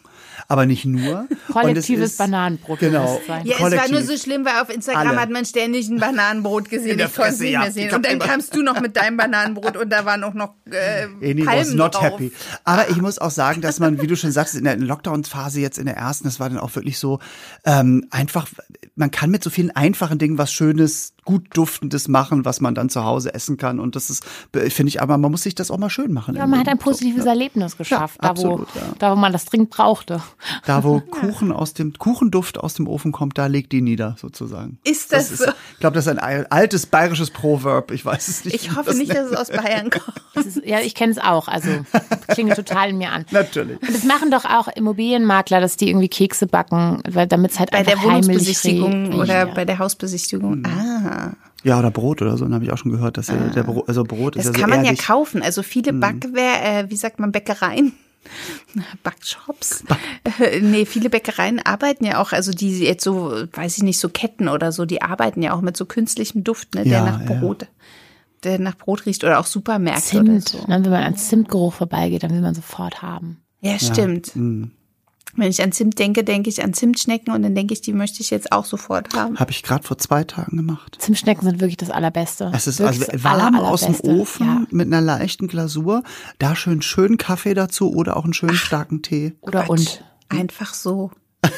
Aber nicht nur.
Kollektives
ist-
Bananenbrot.
Genau.
Sein.
Ja, es war
Kollektiv.
nur so schlimm, weil auf Instagram
Alle.
hat man ständig ein Bananenbrot gesehen.
In der
Ich konnte es
Fresse,
nicht
ja.
mehr sehen.
Ich
Und dann kamst du noch mit deinem Bananenbrot und da waren auch noch äh,
Eni was
Palmen
not
drauf.
happy. Aber ich muss auch sagen, dass man, wie du schon sagst, in der Lockdown-Phase jetzt in der ersten, das war dann auch wirklich so, ähm, einfach, man kann mit so vielen einfachen Dingen was Schönes, gut duftendes machen, was man dann zu Hause essen kann. Und das ist, finde ich, aber man muss sich das auch mal schön machen.
Ja, man hat ein
Leben. So,
positives Erlebnis geschafft,
Ja,
da, wo,
absolut, ja.
da wo man das dringend brauchte.
Da, wo Kuchen aus dem, Kuchenduft aus dem Ofen kommt, da legt die nieder, sozusagen.
Ist das so?
Ich glaube, das ist ein al- altes bayerisches Proverb. Ich weiß es nicht.
Ich hoffe
das
nicht,
nennt.
dass es aus Bayern kommt.
Das ist, ja, ich kenne es auch. Also klingt total in mir an.
Natürlich.
Und das machen doch auch Immobilienmakler, dass die irgendwie Kekse backen, weil damit es halt
Bei
einfach
der Wohnungsbesichtigung oder
Ja.
bei der Hausbesichtigung. Ah.
Ja, oder Brot oder so, dann habe ich auch schon gehört, dass ja, der Brot, also Brot ist
Das
ja so
kann man ja kaufen. Also viele Backwehr, äh, wie sagt man, Bäckereien. Backshops. Äh, nee, viele Bäckereien arbeiten ja auch, also die jetzt so, weiß ich nicht, so Ketten oder so, die arbeiten ja auch mit so künstlichem Duft, ne, der
Ja,
nach
ja.
Brot, der nach Brot riecht oder auch Supermärkte oder
Zimt.
so.
Ne, wenn man an Zimtgeruch vorbeigeht, dann will man sofort haben.
Ja, stimmt.
mm.
Wenn ich an Zimt denke, denke ich an Zimtschnecken und dann denke ich, die möchte ich jetzt auch sofort haben.
Habe ich gerade vor zwei Tagen gemacht.
Zimtschnecken sind wirklich das Allerbeste.
Es ist
Wirklich
also warm
aller,
aus dem. Ofen
Ja.
mit einer leichten Glasur. Da schön schönen Kaffee dazu oder auch einen schönen starken Tee.
Oder und.
Einfach so.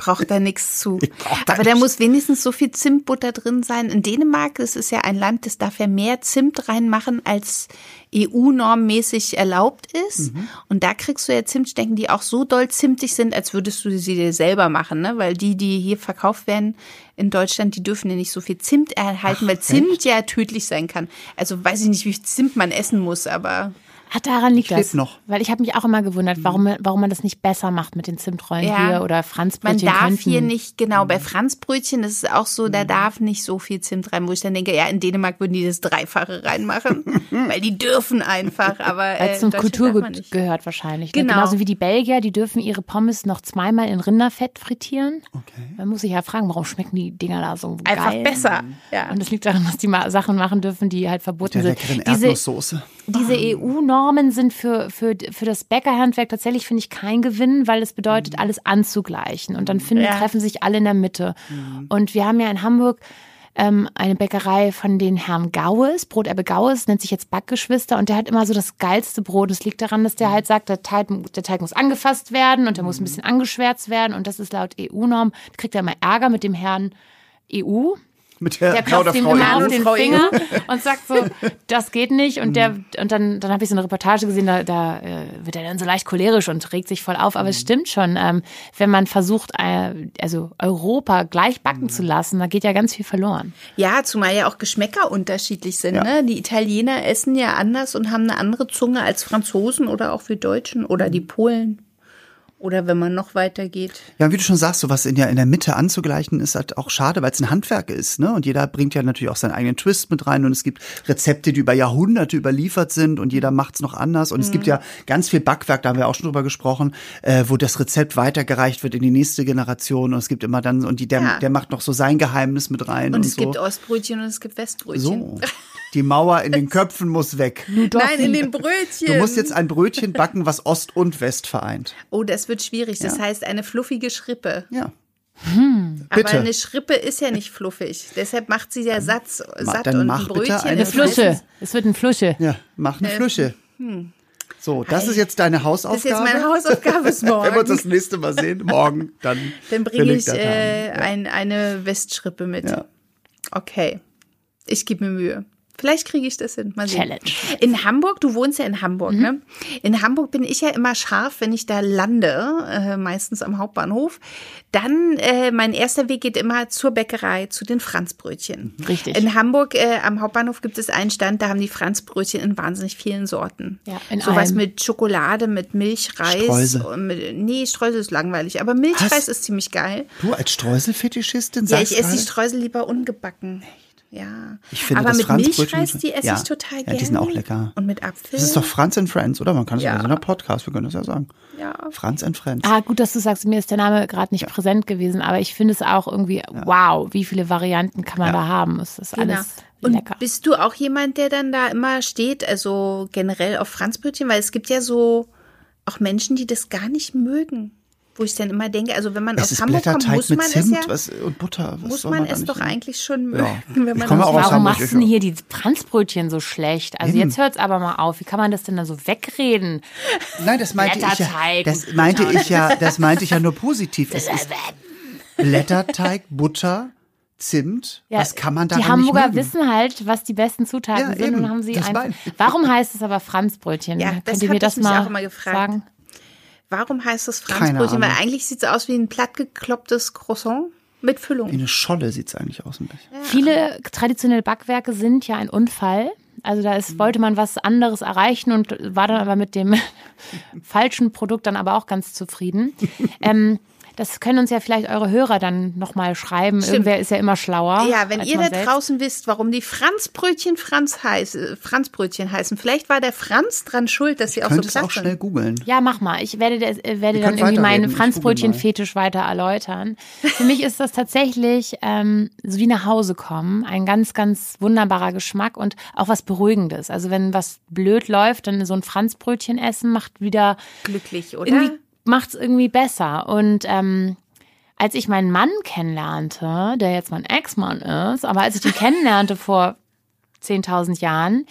Ich brauche da nichts zu.
da
Aber da muss wenigstens so viel Zimtbutter drin sein. In Dänemark, das ist ja ein Land, das darf ja mehr Zimt reinmachen, als EU-normmäßig erlaubt ist.
Mhm.
Und da kriegst du ja Zimtstecken, die auch so doll zimtig sind, als würdest du sie dir selber machen. Ne? Weil die, die hier verkauft werden in Deutschland, die dürfen ja nicht so viel Zimt erhalten, weil Zimt ja tödlich sein kann. Also weiß ich nicht, wie viel Zimt man essen muss, aber
Ach, daran liegt das.
noch.
Weil ich habe mich auch immer gewundert, warum, warum man das nicht besser macht mit den Zimtrollen
Ja.
hier oder
Man
Franzbrötchen
darf
könnten.
hier nicht, genau, bei Franzbrötchen ist es auch so, da darf nicht so viel Zimt rein, wo ich dann denke, ja, in Dänemark würden die das Dreifache reinmachen, weil die dürfen einfach, aber
Weil
äh,
es zum
man
Kulturgut gehört wahrscheinlich. Ne?
Genau.
Genauso wie die Belgier, die dürfen ihre Pommes noch zweimal in Rinderfett frittieren.
Okay.
Man muss sich ja fragen, warum schmecken die Dinger da so
Einfach
geil?
besser. Ja.
Und das liegt daran, dass die Sachen machen dürfen, die halt verboten
Der
sind. Diese,
Erdnusssoße.
Diese EU-Normen sind für, für, für das Bäckerhandwerk tatsächlich, finde ich, kein Gewinn, weil es bedeutet, alles anzugleichen. Und dann finden,
Ja.
treffen sich alle in der Mitte. Und wir haben ja in Hamburg ähm, eine Bäckerei von den Herrn Gaues, Broterbe Gaues, nennt sich jetzt Backgeschwister und der hat immer so das geilste Brot. Es liegt daran, dass der halt sagt, der Teig, der Teig muss angefasst werden und der muss ein bisschen angeschwärzt werden und das ist laut EU-Norm. Kriegt er immer Ärger mit dem Herrn EU,
Mit der,
der klopft ihm immer auf den Finger und sagt so, das geht nicht. Und der und dann, dann habe ich so eine Reportage gesehen, da, da äh, wird er dann so leicht cholerisch und regt sich voll auf. Aber es stimmt schon, ähm, wenn man versucht, äh, also Europa gleich backen zu lassen, da geht ja ganz viel verloren.
Ja, zumal ja auch Geschmäcker unterschiedlich sind.
Ja.
Ne? Die Italiener essen ja anders und haben eine andere Zunge als Franzosen oder auch wir Deutschen oder die Polen. Oder wenn man noch weiter geht.
Ja, wie du schon sagst, sowas in der, in der Mitte anzugleichen, ist halt auch schade, weil es ein Handwerk ist, ne? Und jeder bringt ja natürlich auch seinen eigenen Twist mit rein und es gibt Rezepte, die über Jahrhunderte überliefert sind und jeder macht's noch anders. Und es gibt ja ganz viel Backwerk, da haben wir auch schon drüber gesprochen, äh, wo das Rezept weitergereicht wird in die nächste Generation und es gibt immer dann, und die, der,
Ja.
der macht noch so sein Geheimnis mit rein und,
Und es
so.
gibt Ostbrötchen und es gibt Westbrötchen.
so. Die Mauer in den Köpfen muss weg.
Nein, in den Brötchen.
Du musst jetzt ein Brötchen backen, was Ost und West vereint.
oh, das wird schwierig. Das
Ja.
heißt eine fluffige Schrippe.
Ja.
Aber
Bitte.
eine Schrippe ist ja nicht fluffig. Deshalb macht sie ja Satz, satt
dann
und
mach
ein
bitte
Brötchen.
eine
ist
Flusche.
meistens-
Es wird ein Flusche.
Ja, mach eine Flüsche. So, das ist jetzt deine Hausaufgabe.
Das ist jetzt meine Hausaufgabe bis
Wenn wir uns
morgen.
das nächste Mal sehen, morgen, dann,
Dann bringe ich
das
äh, ein, eine Westschrippe mit.
Ja.
Okay. Ich gebe mir Mühe. Vielleicht kriege ich das hin. Mal sehen.
Challenge.
In Hamburg, du wohnst ja in Hamburg,
Mhm.
ne? In Hamburg bin ich ja immer scharf, wenn ich da lande, äh, meistens am Hauptbahnhof. Dann, äh, mein erster Weg geht immer zur Bäckerei, zu den Franzbrötchen.
Richtig.
In Hamburg äh, am Hauptbahnhof gibt es einen Stand, da haben die Franzbrötchen in wahnsinnig vielen Sorten.
Ja, in
Sowas
allem.
mit Schokolade, mit Milchreis.
Streusel.
und Mit, nee, Streusel ist langweilig, aber Milchreis
Was?
ist ziemlich geil.
Du als Streuselfetischistin
Ja,
sagst
ich esse die? Streusel lieber ungebacken. Ja.
Ich finde
Aber
das
mit
Franzbrötchen-
Milchreis, die esse
Ja.
ich total
Ja,
gerne.
die sind auch lecker.
Und mit Apfel.
Das ist doch Franz and Friends, oder? Man kann es ja
Ja.
in so einer Podcast, wir können das ja sagen.
Ja.
Franz and Friends.
Ah, gut, dass du sagst, mir ist der Name gerade nicht präsent gewesen, aber ich finde es auch irgendwie, wow, wie viele Varianten kann man da haben. Es ist
Genau.
alles
Und
lecker.
bist du auch jemand, der dann da immer steht, also generell auf Franzbrötchen? Weil es gibt ja so auch Menschen, die das gar nicht mögen. Wo ich dann immer denke, also wenn man
es
aus
ist
Hamburg kommt,
Blätterteig
muss
mit
man
Zimt
es ja,
was, und Butter. Was
muss man
da
es doch
nehmen?
eigentlich schon
Ja.
mögen, wenn man
komme
aus
auch aus
Warum machst du denn hier die Franzbrötchen so schlecht? Also jetzt hört's aber mal auf. Wie kann man das denn da so wegreden?
Nein, das meinte ich ja.
Blätterteig
Das meinte
Butter.
ich ja, das meinte ich ja nur positiv. Es ist Blätterteig, Butter, Zimt.
Ja,
was kann man da
Die Hamburger wissen halt, was die besten Zutaten
Ja,
sind
eben.
und haben sie einfach. Warum heißt es aber Franzbrötchen?
Ja, das
Könnt ihr mir das mal
auch immer gefragt.
sagen?
Warum heißt das Franzbrötchen? Weil eigentlich sieht es aus wie ein plattgeklopptes Croissant mit
Wie
Füllung.
eine Scholle sieht's eigentlich aus ein bisschen.
Viele traditionelle Backwerke sind ja ein Unfall. Also da
Mhm.
ist, wollte man was anderes erreichen und war dann aber mit dem falschen Produkt dann aber auch ganz zufrieden. ähm, das können uns ja vielleicht eure Hörer dann nochmal schreiben. Irgendwer ist ja immer schlauer.
Ja, wenn ihr da
selbst.
draußen wisst, warum die Franzbrötchen Franz heiß, äh, Franzbrötchen heißen, vielleicht war der Franz dran schuld, dass sie auch so platt
auch schnell googeln.
Ja, mach mal. Ich werde, äh, werde
Ihr
dann irgendwie meinen Franzbrötchen-Fetisch weiter erläutern. Für mich ist das tatsächlich ähm, so wie nach Hause kommen. Ein ganz, ganz wunderbarer Geschmack und auch was Beruhigendes. Also wenn was blöd läuft, dann so ein Franzbrötchen essen macht wieder
Glücklich, oder?
Irgendwie macht's irgendwie besser. Und ähm, als ich meinen Mann kennenlernte, der jetzt mein Ex-Mann ist, aber als ich ihn kennenlernte vor 10.000 Jahren,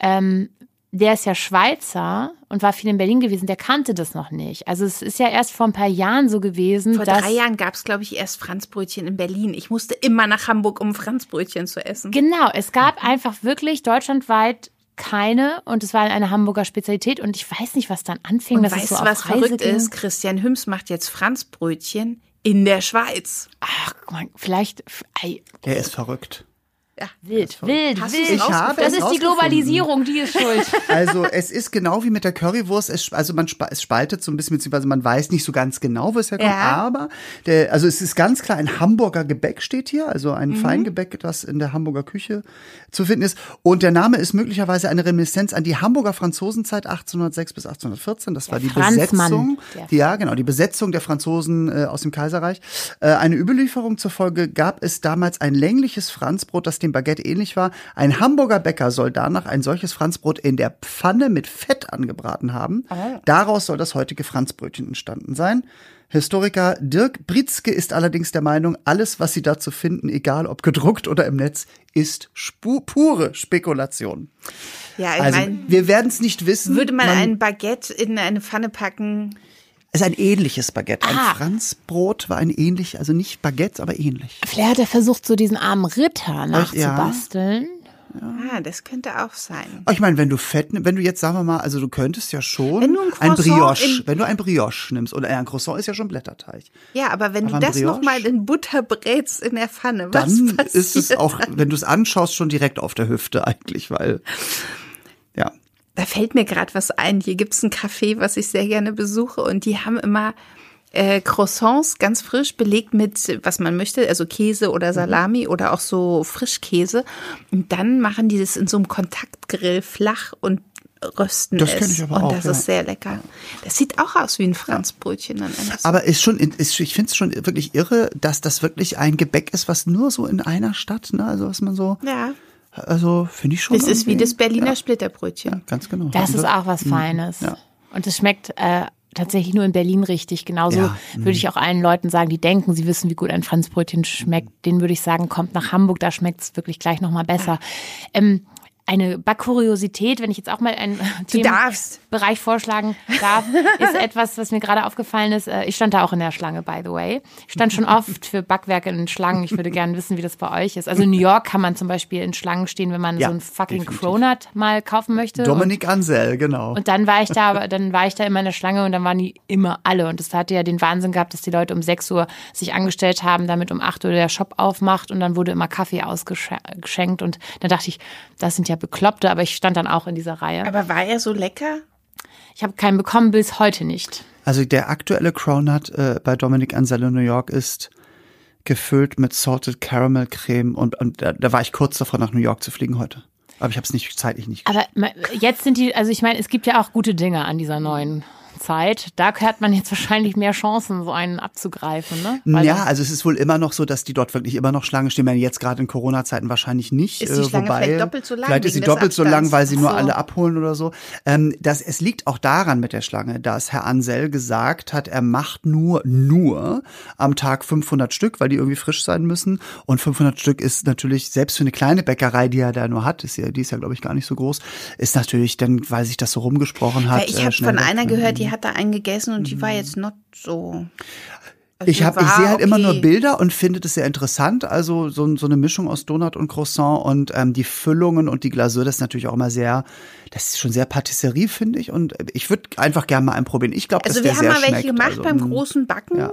ähm, der ist ja Schweizer und war viel in Berlin gewesen, der kannte das noch nicht. Also es ist ja erst vor ein paar Jahren so gewesen,
Vor drei Jahren gab es, glaube ich, erst Franzbrötchen in Berlin. Ich musste immer nach Hamburg, um Franzbrötchen zu essen.
Genau, es gab einfach wirklich deutschlandweit keine und es war eine Hamburger Spezialität und ich weiß nicht, was dann anfing,
Und
dass
weißt
so
du,
auf
was
Reise
verrückt
ging.
ist? Christian Hüms macht jetzt Franzbrötchen in der Schweiz.
Ach, guck mal, vielleicht, ei,
Er ist verrückt.
Wild, wild,
Hast du's
wild.
Ich habe
das ist die. Globalisierung, die ist schuld.
Also es ist genau wie mit der Currywurst, es, also man es spaltet so ein bisschen, beziehungsweise man weiß nicht so ganz genau, wo es herkommt,
Ja.
aber der, also es ist ganz klar, ein Hamburger Gebäck steht hier, also
Mhm.
ein Feingebäck, das in der Hamburger Küche zu finden ist. Und der Name ist möglicherweise eine Reminiszenz an die Hamburger Franzosenzeit 1806 bis 1814. Das war die
Franzmann.
Besetzung.
Der
Die, ja, genau, die Besetzung der Franzosen äh, aus dem Kaiserreich. Äh, eine Überlieferung zufolge gab es damals ein längliches Franzbrot, das dem Baguette ähnlich war. Ein Hamburger Bäcker soll danach ein solches Franzbrot in der Pfanne mit Fett angebraten haben. Daraus soll das heutige Franzbrötchen entstanden sein. Historiker Dirk Britzke ist allerdings der Meinung, alles, was Sie dazu finden, egal ob gedruckt oder im Netz, ist spu pure Spekulation.
Ja, ich
Also,
meine,
wir werden es nicht wissen.
würde man, ein Baguette in eine Pfanne packen?
Es ist ein ähnliches Baguette. Ein
Ah.
Franzbrot war ein ähnlich, also nicht Baguette, aber ähnlich.
Vielleicht hat er versucht, so diesen armen Ritter
ja.
nachzubasteln.
Ah, das könnte auch sein.
Ich meine, wenn du Fett, wenn du jetzt sagen wir mal, also du könntest ja schon
Wenn du ein
ein Brioche,
in-
wenn du ein Brioche nimmst oder ein Croissant ist ja schon Blätterteig,
Ja, aber wenn
Aber
du das noch
Brioche?
mal in Butter brätst in der Pfanne, was
dann
passiert?
ist es auch, wenn du es anschaust, schon direkt auf der Hüfte eigentlich, weil ja.
Da fällt mir gerade was ein. Hier gibt's ein Café, was ich sehr gerne besuche und die haben immer äh, Croissants ganz frisch belegt mit, was man möchte, also Käse
Mhm.
oder Salami oder auch so Frischkäse. Und dann machen die das in so einem Kontaktgrill flach und rösten
Das
es.
kenn ich aber
und
auch,
das
ja.
ist sehr lecker. Das sieht auch aus wie ein Franzbrötchen. Dann.
Aber ist schon, ist, ich finde es schon wirklich irre, dass das wirklich ein Gebäck ist, was nur so in einer Stadt, ne, also was man so,
ja,
also finde ich schon.
das ist wie das Berliner
ja,
Splitterbrötchen.
ganz genau.
Das ist
Und
auch was Feines.
Ja.
Und es schmeckt äh, tatsächlich nur in Berlin richtig. Genauso
Ja,
würde ich auch allen Leuten sagen, die denken, sie wissen, wie gut ein Franzbrötchen schmeckt. Denen würde ich sagen, kommt nach Hamburg, da schmeckt es wirklich gleich nochmal besser. Ähm, eine Backkuriosität, wenn ich jetzt auch mal einen. Themenbereich vorschlagen darf, ist etwas, was mir gerade aufgefallen ist. Äh, Ich stand da auch in der Schlange, by the way. Ich stand schon oft für Backwerke in Schlangen. Ich würde gerne wissen, wie das bei euch ist. Also in New York kann man zum Beispiel in Schlangen stehen, wenn man
Ja,
so ein fucking
definitiv.
Cronut mal kaufen möchte.
Dominik Ansel, genau.
und dann war ich da, aber dann war ich da immer in der Schlange und dann waren die immer alle. Und das hatte ja den Wahnsinn gehabt, dass die Leute um 6 Uhr sich angestellt haben, damit um 8 Uhr der Shop aufmacht und dann wurde immer Kaffee ausgeschenkt. Und dann dachte ich, das sind ja Bekloppte, aber ich stand dann auch in dieser Reihe.
Aber war er so lecker?
Ich habe keinen bekommen, bis heute nicht.
Also der aktuelle Cronut äh, bei Dominic Ansel in New York ist gefüllt mit Salted Caramel Creme und, und da, da war ich kurz davor, nach New York zu fliegen heute. Aber ich habe es nicht zeitlich nicht.
Aber jetzt sind die, also ich meine, es gibt ja auch gute Dinge an dieser neuen Zeit. Da hat man jetzt wahrscheinlich mehr Chancen, so einen abzugreifen, ne? Weil
Ja, also es ist wohl immer noch so, dass die dort wirklich immer noch Schlange stehen. Meine, jetzt gerade in Corona-Zeiten wahrscheinlich nicht.
Ist die
äh,
Schlange
wobei,
vielleicht doppelt so lang
Vielleicht ist sie doppelt so lang, weil sie nur
so.
alle abholen oder so. Ähm, das, es liegt auch daran mit der Schlange, dass Herr Ansel gesagt hat, er macht nur, nur am Tag 500 Stück, weil die irgendwie frisch sein müssen. Und 500 Stück ist natürlich, selbst für eine kleine Bäckerei, die er da nur hat, ist ja, die ist ja, glaube ich, gar nicht so groß, ist natürlich dann, weil sich das so rumgesprochen hat.
Weil ich
äh,
habe von einer gehört, die hat da einen gegessen und die war jetzt not so. Also
Ich, hab, ich sehe halt immer nur
okay.
Bilder und finde das sehr interessant. Also so, so eine Mischung aus Donut und Croissant und ähm, die Füllungen und die Glasur, das ist natürlich auch immer sehr, das ist schon sehr Patisserie, finde ich. Und ich würde einfach gerne mal einen probieren. Ich glaube,
Also
dass
wir
der
haben
sehr
mal welche gemacht
also,
beim
mh.
großen Backen.
ja.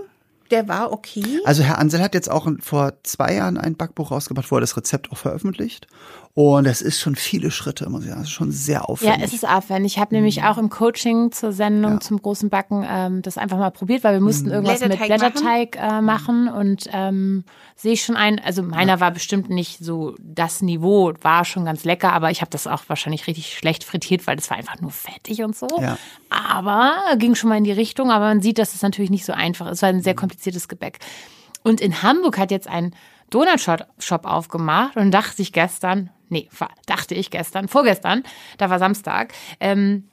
Der war okay.
Also Herr Ansel hat jetzt auch vor zwei Jahren ein Backbuch rausgebracht, wo er das Rezept auch veröffentlicht. Und es ist schon viele Schritte, muss ich sagen. Es ist schon sehr
Ja,
aufwendig.
es ist aufwendig. Ich habe nämlich auch im Coaching zur Sendung zum großen Backen ähm, das einfach mal probiert, weil wir mussten irgendwas mit
Blätterteig
Blätterteig äh, machen und ähm, sehe ich schon ein, also meiner war bestimmt nicht so das Niveau, war schon ganz lecker, aber ich habe das auch wahrscheinlich richtig schlecht frittiert, weil das war einfach nur fettig und so.
Ja.
Aber ging schon mal in die Richtung, aber man sieht, dass es natürlich nicht so einfach ist, weil ein sehr kompliziertes Gebäck. Und in Hamburg hat jetzt ein Donut-Shop aufgemacht und dachte ich gestern, nee, dachte ich gestern, vorgestern, da war Samstag, ähm,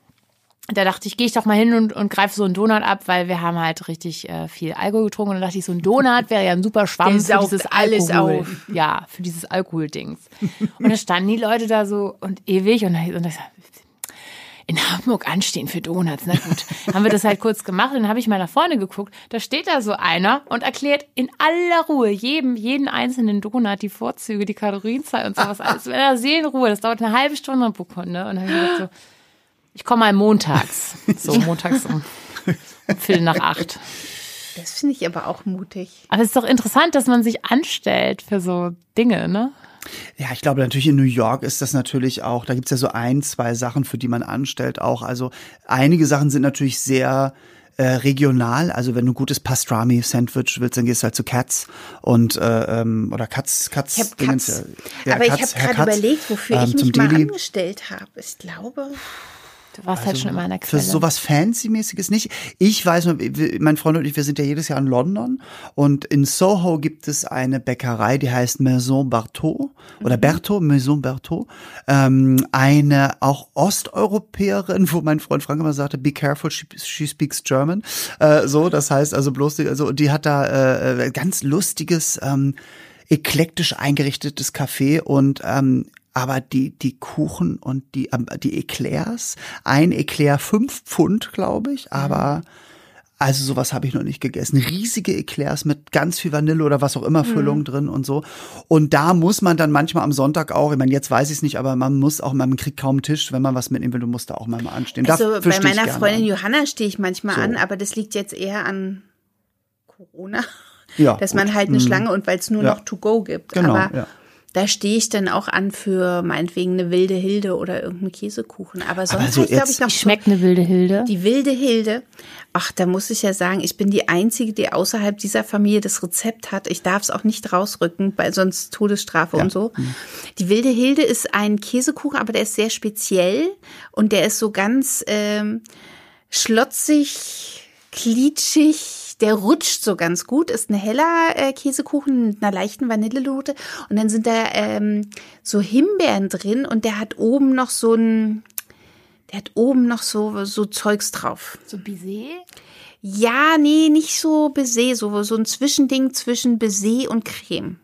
da dachte ich, gehe ich doch mal hin und, und greife so einen Donut ab, weil wir haben halt richtig äh, viel Alkohol getrunken. Und dann dachte ich, so ein Donut wäre ja ein super Schwamm für dieses
alles
Alkohol.
auf.
Ja, für dieses Alkoholdings. Und dann standen die Leute da so und ewig und und dann in Hamburg anstehen für Donuts. Na gut, haben wir das halt kurz gemacht und dann habe ich mal nach vorne geguckt. Da steht da so einer und erklärt in aller Ruhe jedem, jeden einzelnen Donut die Vorzüge, die Kalorienzahl und sowas alles. Wenn er Seelenruhe, das dauert eine halbe Stunde pro Kunde. Und dann habe ich gesagt so, ich komme mal montags. So, montags um, um Viertel nach acht.
Das finde ich aber auch mutig.
Aber es ist doch interessant, dass man sich anstellt für so Dinge, ne?
Ja, ich glaube natürlich in New York ist das natürlich auch, da gibt's ja so ein, zwei Sachen, für die man anstellt auch. Also einige Sachen sind natürlich sehr äh, regional. Also wenn du gutes Pastrami-Sandwich willst, dann gehst du halt zu Cats und äh, ähm, oder Katz, Katz.
Ich
Dingens,
Katz.
ja,
aber
Katz,
ich habe gerade
Katz,
überlegt, wofür
ähm,
ich mich mal
Deli.
angestellt habe. Ich glaube.
Du warst halt schon immer an der
Für
Quelle.
sowas Fancy-mäßiges nicht. Ich weiß nur, mein Freund und ich, wir sind ja jedes Jahr in London und in Soho gibt es eine Bäckerei, die heißt Maison Berthaud oder Berthaud, Maison Berthaud. Ähm, eine auch Osteuropäerin, wo mein Freund Frank immer sagte, be careful, she, she speaks German. Äh, so, das heißt also bloß, also die hat da äh, ganz lustiges, ähm, eklektisch eingerichtetes Café und ähm, aber die die Kuchen und die ähm, die Eclairs, ein Eclair fünf Pfund, glaube ich, aber also sowas habe ich noch nicht gegessen. Riesige Eclairs mit ganz viel Vanille oder was auch immer Füllung drin und so. Und da muss man dann manchmal am Sonntag auch, ich meine, jetzt weiß ich es nicht, aber man muss auch, man kriegt kaum Tisch, wenn man was mitnehmen will, du musst da auch mal anstehen.
Also
Dafür
bei meiner Freundin
an.
Johanna stehe ich manchmal
So.
an, aber das liegt jetzt eher an Corona.
Ja,
dass
gut.
man halt eine
Mhm.
Schlange und weil es nur
Ja.
noch to go gibt.
Genau,
aber
ja.
Da stehe ich dann auch an für meinetwegen eine wilde Hilde oder irgendeinen Käsekuchen. Aber sonst
so
habe ich, glaube ich, noch
schmeckt eine wilde Hilde?
Die wilde Hilde. Ach, da muss ich ja sagen, ich bin die Einzige, die außerhalb dieser Familie das Rezept hat. Ich darf es auch nicht rausrücken, weil sonst Todesstrafe und so. Die wilde Hilde ist ein Käsekuchen, aber der ist sehr speziell und der ist so ganz ähm, schlotzig, klitschig. Der rutscht so ganz gut, ist ein heller äh, Käsekuchen mit einer leichten Vanillenote und dann sind da ähm, so Himbeeren drin und der hat oben noch so ein, der hat oben noch so, so Zeugs drauf.
So Baiser?
Ja, nee, nicht so Baiser, so, so ein Zwischending zwischen Baiser und Creme.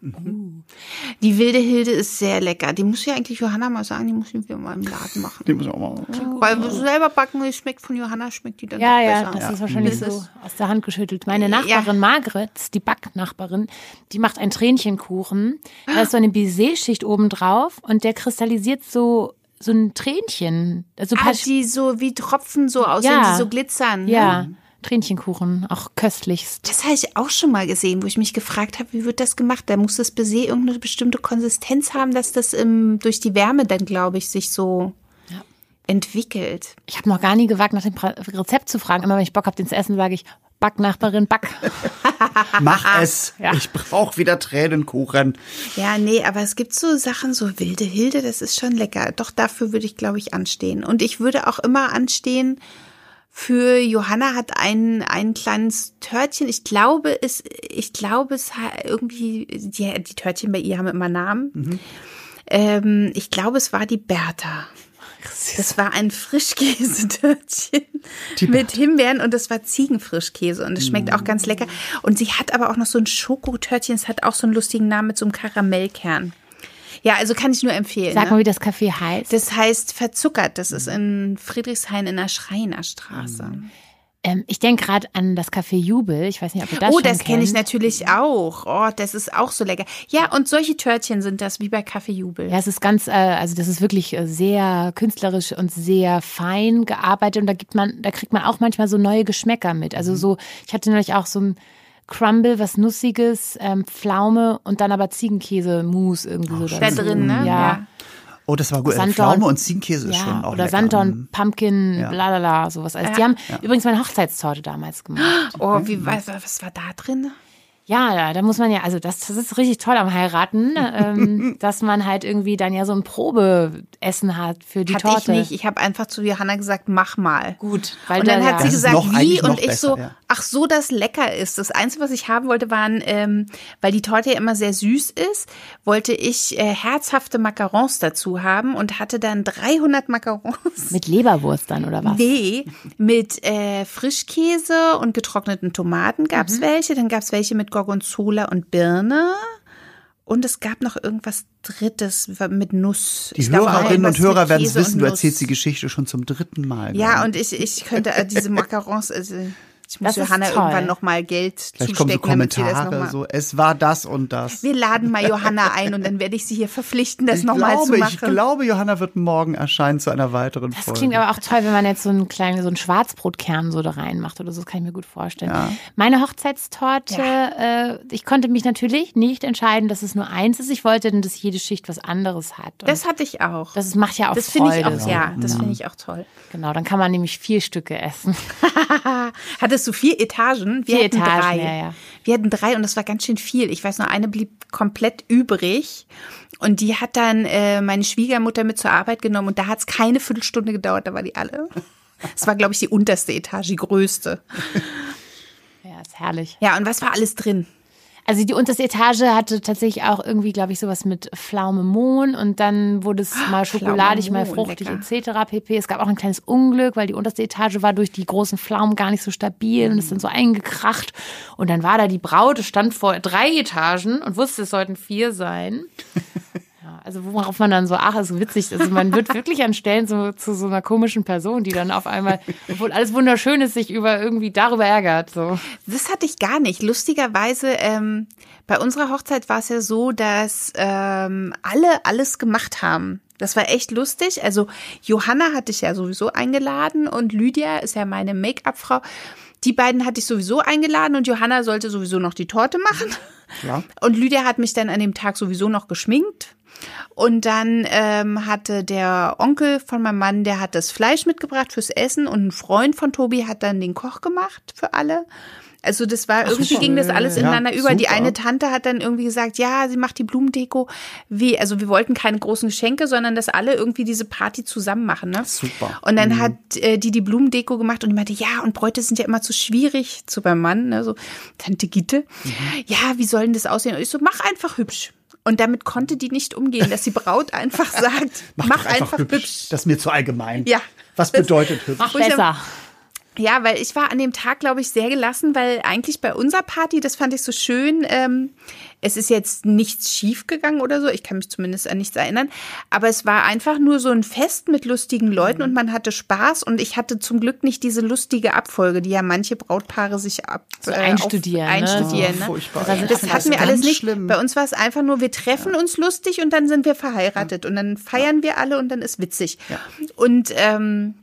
Die wilde Hilde ist sehr lecker. Die muss ja eigentlich Johanna mal sagen, die muss ich wieder mal im Laden machen.
Die muss ich auch mal.
Weil wir selber backen, die schmeckt von Johanna, schmeckt die dann
Ja, ja,
besser.
das ist wahrscheinlich
Das
so
ist-
aus der Hand geschüttelt. Meine Nachbarin Margret, die Backnachbarin, die macht einen Tränchenkuchen. Da ist so eine Baiser-Schicht oben drauf und der kristallisiert so so ein Tränchen. Also
Ah, die so wie Tropfen so aussehen,
Ja.
die so glitzern. ne?
Tränchenkuchen, auch köstlichst.
Das habe ich auch schon mal gesehen, wo ich mich gefragt habe, wie wird das gemacht? Da muss das Baiser irgendeine bestimmte Konsistenz haben, dass das im, durch die Wärme dann, glaube ich, sich so
Ja.
entwickelt.
Ich habe noch gar nie gewagt, nach dem Rezept zu fragen. Immer wenn ich Bock habe, den zu essen, sage ich, Backnachbarin, back.
Mach es.
Ja.
Ich brauche wieder Tränenkuchen.
Ja, nee, aber es gibt so Sachen, so wilde Hilde, das ist schon lecker. Doch dafür würde ich, glaube ich, anstehen. Und ich würde auch immer anstehen für Johanna hat ein, ein kleines Törtchen. Ich glaube, es, ich glaube, es hat irgendwie, die, die Törtchen bei ihr haben immer Namen. Ähm, ich glaube, es war die Bertha. Das war ein Frischkäse-Törtchen mit Himbeeren und das war Ziegenfrischkäse und es schmeckt auch ganz lecker. Und sie hat aber auch noch so ein Schokotörtchen, es hat auch so einen lustigen Namen mit so einem Karamellkern. Ja, also kann ich nur empfehlen.
Sag
ne?
mal, wie das Café heißt.
Das heißt verzuckert. Das ist in Friedrichshain in der Schreinerstraße.
Ähm, ich denke gerade an das Café Jubel. Ich weiß nicht, ob ihr das
oh, das kenne ich natürlich auch. Oh, das ist auch so lecker. Ja, und solche Törtchen sind das wie bei Kaffee Jubel.
Ja, es ist ganz, äh, also das ist wirklich äh, sehr künstlerisch und sehr fein gearbeitet und da gibt man, da kriegt man auch manchmal so neue Geschmäcker mit.
Mhm.
Also so, ich hatte neulich auch so ein Crumble, was Nussiges, ähm, Pflaume und dann aber Ziegenkäse-Mousse irgendwie so
da drin, ne?
Ja.
Oh, das war gut.
Sanddorn-
Pflaume und Ziegenkäse ist schon
Ja,
auch
oder
lecker.
Sanddorn, Pumpkin,
Ja.
bla bla bla, sowas. Also die haben übrigens meine Hochzeitstorte damals gemacht.
Oh, wie, was, was war da drin?
Ja, ja, da muss man ja, also das, das ist richtig toll am Heiraten, ähm, dass man halt irgendwie dann ja so ein Probeessen hat für die
Hatte
Torte.
ich nicht. Ich habe einfach zu Johanna gesagt, mach mal.
Gut, weil
Und dann
da,
hat
ja,
sie gesagt,
noch-
wie? Und ich
besser,
so,
ja.
ach so, das lecker ist. Das Einzige, was ich haben wollte, waren, ähm, weil die Torte ja immer sehr süß ist, wollte ich äh, herzhafte Macarons dazu haben und hatte dann 300 Macarons.
mit Leberwurst dann oder was?
Nee, mit äh, Frischkäse und getrockneten Tomaten gab's
Mhm.
welche. Dann gab's welche mit Gorgonzola und Birne. Und es gab noch irgendwas Drittes mit Nuss.
Die
Ich
Hörerinnen und Hörer werden es wissen, du erzählst die Geschichte schon zum dritten Mal.
Ja,
gerade.
und ich, ich könnte diese Macarons, also Ich muss
Das ist
Johanna
toll.
irgendwann noch mal Geld
Vielleicht kommen so
zustecken, damit sie das noch
Kommentare,
mal.
so, es war das und das.
Wir laden mal Johanna ein und dann werde ich sie hier verpflichten, das nochmal zu machen.
ich glaube, Johanna wird morgen erscheinen zu einer weiteren
Das
Folge.
klingt aber auch toll, wenn man jetzt so einen kleinen, so einen Schwarzbrotkern so da reinmacht oder so, das kann ich mir gut vorstellen. Meine Hochzeitstorte, äh, ich konnte mich natürlich nicht entscheiden, dass es nur eins ist. Ich wollte, dass jede Schicht was anderes hat. Und
das hatte ich auch.
das macht ja auch
Das finde ich auch, ja, das finde ich auch toll.
Genau, dann kann man nämlich vier Stücke essen.
Hattest du vier Etagen? Wir
Vier
hatten
Etagen,
drei.
ja, ja.
Wir hatten drei und das war ganz schön viel. Ich weiß noch, eine blieb komplett übrig. Und die hat dann äh, meine Schwiegermutter mit zur Arbeit genommen und da hat es keine Viertelstunde gedauert, da war die alle. Es war, glaube ich, die unterste Etage, die größte.
Ja, ist herrlich.
Ja, und was war alles drin?
Also die unterste Etage hatte tatsächlich auch irgendwie, glaube ich, sowas mit Pflaume Mohn und dann wurde es mal schokoladig, mal fruchtig etc. pp. Es gab auch ein kleines Unglück, weil die unterste Etage war durch die großen Pflaumen gar nicht so stabil und ist dann so eingekracht. Und dann war da die Braut, stand vor drei Etagen und wusste, es sollten vier sein. Also worauf man dann so, ach, ist witzig. Also man wird wirklich an Stellen so, zu so einer komischen Person, die dann auf einmal, obwohl alles wunderschön ist, sich über irgendwie darüber ärgert. So.
Das hatte ich gar nicht. Lustigerweise, ähm, bei unserer Hochzeit war es ja so, dass ähm, alle alles gemacht haben. Das war echt lustig. Also Johanna hatte ich ja sowieso eingeladen und Lydia ist ja meine Make-up-Frau. Die beiden hatte ich sowieso eingeladen und Johanna sollte sowieso noch die Torte machen.
Ja.
Und Lydia hat mich dann an dem Tag sowieso noch geschminkt. Und dann ähm, hatte der Onkel von meinem Mann, der hat das Fleisch mitgebracht fürs Essen und ein Freund von Tobi hat dann den Koch gemacht für alle. Also das war irgendwie ging das alles
Ja,
ineinander über. Die
super.
eine Tante hat dann irgendwie gesagt, ja, sie macht die Blumendeko. Wie, also wir wollten keine großen Geschenke, sondern dass alle irgendwie diese Party zusammen machen. Ne?
Super.
Und dann hat äh, die die Blumendeko gemacht und die meinte, ja, und Bräute sind ja immer zu schwierig zu beim Mann. Ne? So Tante Gitte, ja, wie soll denn das aussehen? Und ich so, mach einfach hübsch. Und damit konnte die nicht umgehen, dass die Braut einfach sagt, mach,
doch
einfach, hübsch.
Das ist mir zu allgemein.
Ja.
Was bedeutet hübsch?
Mach besser.
Ja, weil ich war an dem Tag, glaube ich, sehr gelassen, weil eigentlich bei unserer Party, das fand ich so schön, ähm, es ist jetzt nichts schief gegangen oder so, ich kann mich zumindest an nichts erinnern, aber es war einfach nur so ein Fest mit lustigen Leuten und man hatte Spaß und ich hatte zum Glück nicht diese lustige Abfolge, die ja manche Brautpaare sich ab,
So einstudieren,
auf,
ne?
einstudieren.
So
ne?
furchtbar.
Das
Ja.
Hatten wir alles nicht.
Schlimm.
Bei uns war es einfach nur, wir treffen uns lustig und dann sind wir verheiratet und dann feiern wir alle und dann ist witzig. Und ähm,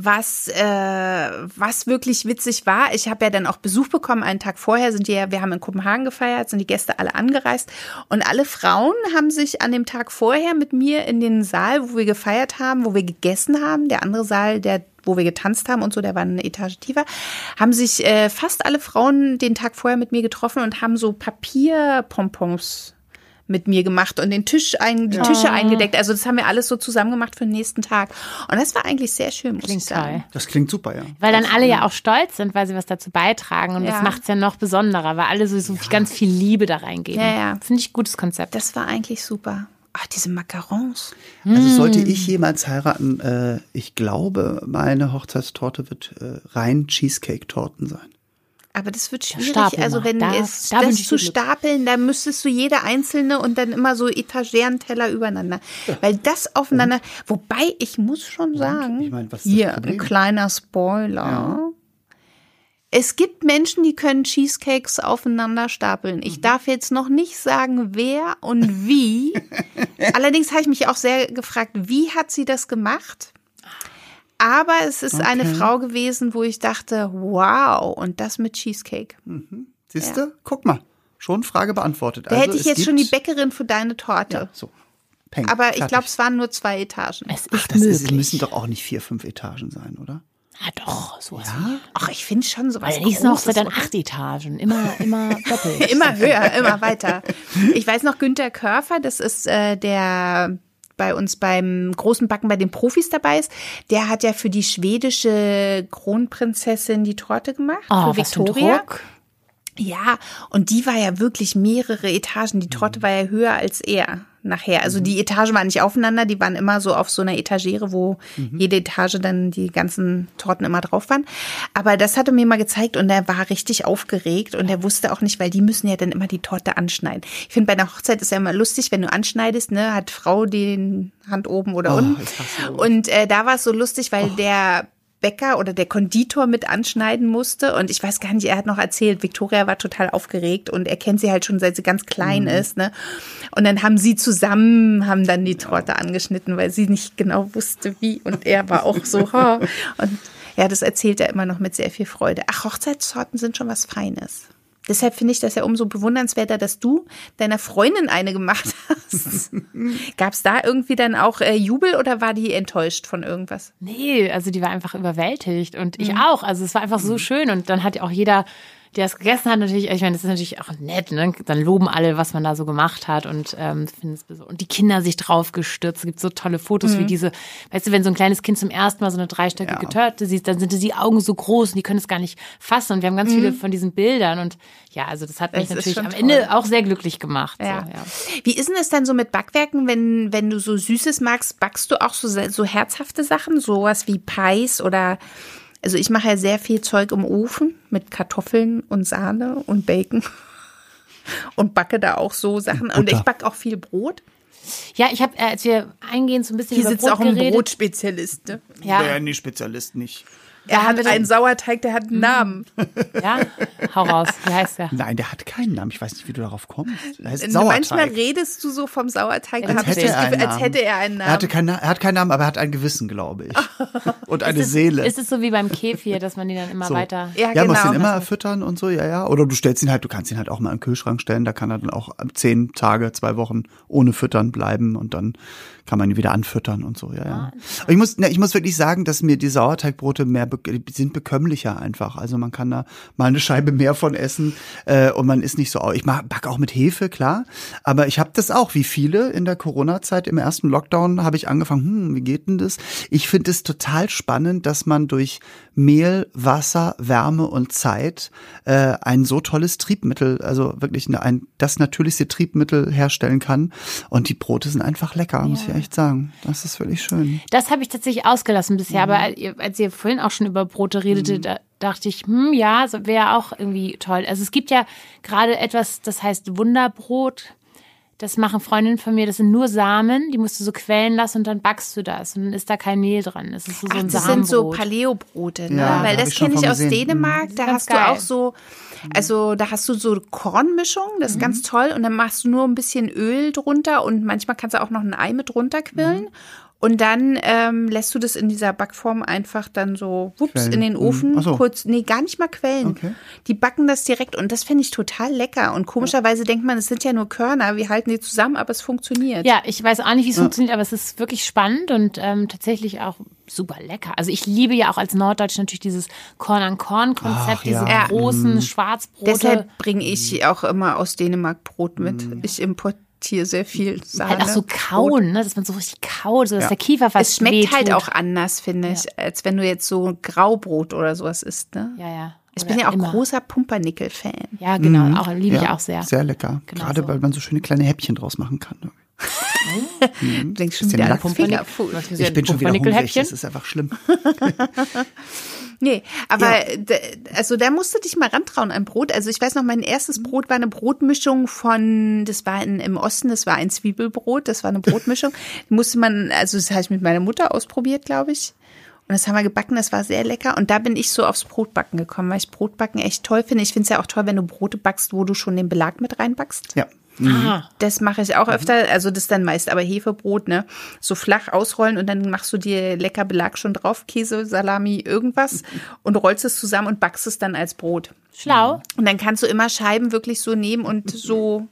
was, äh, was wirklich witzig war, ich habe ja dann auch Besuch bekommen, einen Tag vorher sind die ja, wir haben in Kopenhagen gefeiert, sind die Gäste alle angereist. Und alle Frauen haben sich an dem Tag vorher mit mir in den Saal, wo wir gefeiert haben, wo wir gegessen haben, der andere Saal, der wo wir getanzt haben und so, der war eine Etage tiefer, haben sich äh, fast alle Frauen den Tag vorher mit mir getroffen und haben so Papierpompons mit mir gemacht und den Tisch ein, die Tische eingedeckt. Also das haben wir alles so zusammen gemacht für den nächsten Tag. Und das war eigentlich sehr schön, muss
Klingt
ich sagen.
toll.
Das klingt super, ja.
Weil dann alle ja auch stolz sind, weil sie was dazu beitragen. Und
Ja.
das macht es ja noch besonderer, weil alle so, so ganz viel Liebe da reingeben.
Ja, ja.
Finde ich ein gutes Konzept.
Das war eigentlich super. Ach, diese Macarons.
Also sollte
Hm.
ich jemals heiraten, äh, ich glaube, meine Hochzeitstorte wird äh, rein Cheesecake-Torten sein.
Aber das wird schwierig.
Stapel
also wenn
Da-
es
da
das zu stapeln, da müsstest du jede einzelne und dann immer so Etagerenteller übereinander. Weil das aufeinander, wobei ich muss schon sagen,
Ich meine, was ist das
hier ein kleiner Spoiler. Es gibt Menschen, die können Cheesecakes aufeinander stapeln.
Mhm.
Ich darf jetzt noch nicht sagen, wer und wie. Allerdings habe ich mich auch sehr gefragt, wie hat sie das gemacht? Aber es ist eine
Okay.
Frau gewesen, wo ich dachte, wow, und das mit Cheesecake.
Siehst du? Guck mal. Schon Frage beantwortet.
Da
also,
hätte ich jetzt schon die Bäckerin für deine Torte.
Ja, so. Peng,
Aber ich
fertig.
glaube, es waren nur zwei Etagen.
Es ist
Ach, das
möglich.
ist, müssen doch auch nicht vier, fünf Etagen sein, oder?
ja, doch, so ja?
Ach, ich finde schon sowas
Bei der nächsten Hochzeit dann acht Etagen. Immer, immer doppelt.
Immer höher, immer weiter. Ich weiß noch, Günter Körfer, das ist äh, der bei uns beim großen Backen bei den Profis dabei ist, der hat ja für die schwedische Kronprinzessin die Torte gemacht,
Oh,
für Victoria. Ja, und die war ja wirklich mehrere Etagen. Die Torte war ja höher als er nachher. Also die Etagen waren nicht aufeinander, die waren immer so auf so einer Etagere, wo jede Etage dann die ganzen Torten immer drauf waren. Aber das hat er mir mal gezeigt und er war richtig aufgeregt und er wusste auch nicht, weil die müssen ja dann immer die Torte anschneiden. Ich finde, bei einer Hochzeit ist ja immer lustig, wenn du anschneidest, ne, hat Frau den Hand oben oder
Oh,
unten. Und äh, da war es so lustig, weil der Bäcker oder der Konditor mit anschneiden musste. Und ich weiß gar nicht, er hat noch erzählt, Victoria war total aufgeregt und er kennt sie halt schon, seit sie ganz klein mhm. ist. Ne? Und dann haben sie zusammen, haben dann die Torte angeschnitten, weil sie nicht genau wusste, wie. Und er war auch so, ha. Und ja, das erzählt er immer noch mit sehr viel Freude. Ach, Hochzeitstorten sind schon was Feines. Deshalb finde ich das ja umso bewundernswerter, dass du deiner Freundin eine gemacht hast. Gab es da irgendwie dann auch äh, Jubel oder war die enttäuscht von irgendwas?
Nee, also die war einfach überwältigt und ich mhm. auch. Also es war einfach so mhm. schön und dann hat auch jeder der es gegessen hat, natürlich, ich meine, das ist natürlich auch nett, ne? Dann loben alle, was man da so gemacht hat und ähm, und die Kinder sich drauf gestürzt. Es gibt so tolle Fotos mhm. wie diese, weißt du, wenn so ein kleines Kind zum ersten Mal so eine dreistöckige ja. Törte sieht, dann sind die Augen so groß und die können es gar nicht fassen. Und wir haben ganz mhm. viele von diesen Bildern und ja, also das hat mich das natürlich am Ende auch sehr glücklich gemacht. Ja. So, ja.
Wie ist denn es dann so mit Backwerken, wenn, wenn du so Süßes magst, backst du auch so, so herzhafte Sachen, sowas wie Pies oder also ich mache ja sehr viel Zeug im Ofen mit Kartoffeln und Sahne und Bacon und backe da auch so Sachen. Und, und ich backe auch viel Brot.
Ja, ich habe, äh, als wir eingehen, so ein bisschen
Hier über sitzt Brot auch ein geredet. Brotspezialist. Ne?
Ja. ja, nee, Spezialist nicht.
Er hat einen Sauerteig, der hat einen Namen.
Ja, hau raus. Wie heißt der?
Nein, der hat keinen Namen. Ich weiß nicht, wie du darauf kommst.
Der heißt Sauerteig. Manchmal redest du so vom Sauerteig, als, hätte, er Gefühl, als hätte er einen Namen.
Er, hatte keinen, er hat keinen Namen, aber er hat ein Gewissen, glaube ich. Und eine ist Seele.
Ist es so wie beim Kefir, dass man ihn dann immer so. weiter...
Ja, ja genau. musst ihn immer füttern und so, ja, ja. Oder du stellst ihn halt, du kannst ihn halt auch mal im Kühlschrank stellen. Da kann er dann auch zehn Tage, zwei Wochen ohne Füttern bleiben und dann kann man ihn wieder anfüttern und so, ja, ja. Aber ich muss, ne, ich muss wirklich sagen, dass mir die Sauerteigbrote mehr sind bekömmlicher einfach. Also man kann da mal eine Scheibe mehr von essen äh, und man ist nicht so. Ich mag back auch mit Hefe, klar. Aber ich habe das auch, wie viele in der Corona-Zeit im ersten Lockdown habe ich angefangen. Hm, wie geht denn das? Ich finde es total spannend, dass man durch Mehl, Wasser, Wärme und Zeit äh, ein so tolles Triebmittel, also wirklich ein das natürlichste Triebmittel herstellen kann. Und die Brote sind einfach lecker, ja. muss ich echt sagen. Das ist wirklich schön.
Das habe ich tatsächlich ausgelassen bisher, mhm. aber als ihr vorhin auch schon über Brote redete, mhm. da dachte ich, hm, ja, wäre auch irgendwie toll. Also es gibt ja gerade etwas, das heißt Wunderbrot. Das machen Freundinnen von mir, das sind nur Samen, die musst du so quellen lassen und dann backst du das und dann ist da kein Mehl dran. Das ist so, so ein Ach,
das sind so Paleo-Brote, ne? Ja, Weil das kenne ich aus Dänemark, da hast geil. du auch so, also da hast du so Kornmischung, das ist mhm. ganz toll und dann machst du nur ein bisschen Öl drunter und manchmal kannst du auch noch ein Ei mit drunter quillen. Mhm. Und dann ähm, lässt du das in dieser Backform einfach dann so wups Quellen. in den mhm. Ofen so. kurz. Nee, gar nicht mal quellen. Okay. Die backen das direkt und das finde ich total lecker. Und komischerweise ja. denkt man, es sind ja nur Körner, wir halten die zusammen, aber es funktioniert.
Ja, ich weiß auch nicht, wie es ja. funktioniert, aber es ist wirklich spannend und ähm, tatsächlich auch super lecker. Also ich liebe ja auch als Norddeutsch natürlich dieses Korn-an-Korn-Konzept, diese ja. großen mhm. Schwarzbrote.
Deshalb bringe ich auch immer aus Dänemark Brot mit. Mhm. Ich importiere hier sehr viel Sahne.
Halt auch so kauen, ne? dass man so richtig kaut, so dass ja. der Kiefer fast
Es schmeckt halt auch anders, finde ich, ja. als wenn du jetzt so Graubrot oder sowas isst. Ne?
Ja, ja.
Ich bin ja auch immer. großer Pumpernickel-Fan.
Ja, genau, mhm. auch liebe ja, ich auch sehr.
Sehr lecker. Genau Gerade so. weil man so schöne kleine Häppchen draus machen kann.
Mhm. Denkst schon wieder an Pumpernickel.
Ich bin schon wieder hungrig, das ist einfach schlimm.
Nee, aber ja. also da musst du dich mal rantrauen an Brot. Also ich weiß noch, mein erstes Brot war eine Brotmischung von, das war in, im Osten, das war ein Zwiebelbrot, das war eine Brotmischung. Die musste man, also das habe ich mit meiner Mutter ausprobiert, glaube ich. Und das haben wir gebacken, das war sehr lecker. Und da bin ich so aufs Brotbacken gekommen, weil ich Brotbacken echt toll finde. Ich finde es ja auch toll, wenn du Brote backst, wo du schon den Belag mit reinbackst.
Ja.
Mhm. Das mache ich auch öfter. Also das dann meist aber Hefebrot, ne? So flach ausrollen und dann machst du dir lecker Belag schon drauf, Käse, Salami, irgendwas und rollst es zusammen und backst es dann als Brot.
Schlau.
Und dann kannst du immer Scheiben wirklich so nehmen und so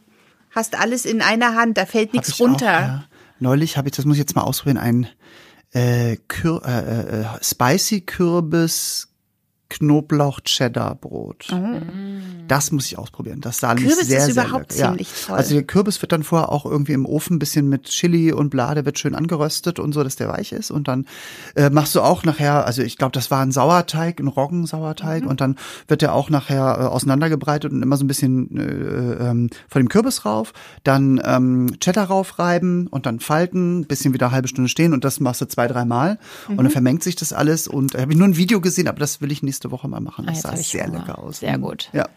hast alles in einer Hand, da fällt nichts runter. Auch, ja.
Neulich habe ich, das muss ich jetzt mal ausprobieren, ein äh, Kür äh, äh, äh Spicy Kürbis Knoblauch-Cheddar-Brot. Mhm. Das muss ich ausprobieren. Das sah
Kürbis
sehr,
ist
sehr
überhaupt
lecker.
ziemlich
ja.
toll.
Also der Kürbis wird dann vorher auch irgendwie im Ofen ein bisschen mit Chili und Blade wird schön angeröstet und so, dass der weich ist. Und dann äh, machst du auch nachher, also ich glaube, das war ein Sauerteig, ein Roggensauerteig. Mhm. Und dann wird der auch nachher äh, auseinandergebreitet und immer so ein bisschen äh, ähm, von dem Kürbis rauf. Dann ähm, Cheddar raufreiben und dann falten, bisschen wieder eine halbe Stunde stehen und das machst du zwei, dreimal. Mhm. Und dann vermengt sich das alles. Und da äh, habe ich nur ein Video gesehen, aber das will ich nicht nächste Woche mal machen. Das
Ah,
sah sehr lecker aus.
Sehr
Mhm.
gut.
Ja.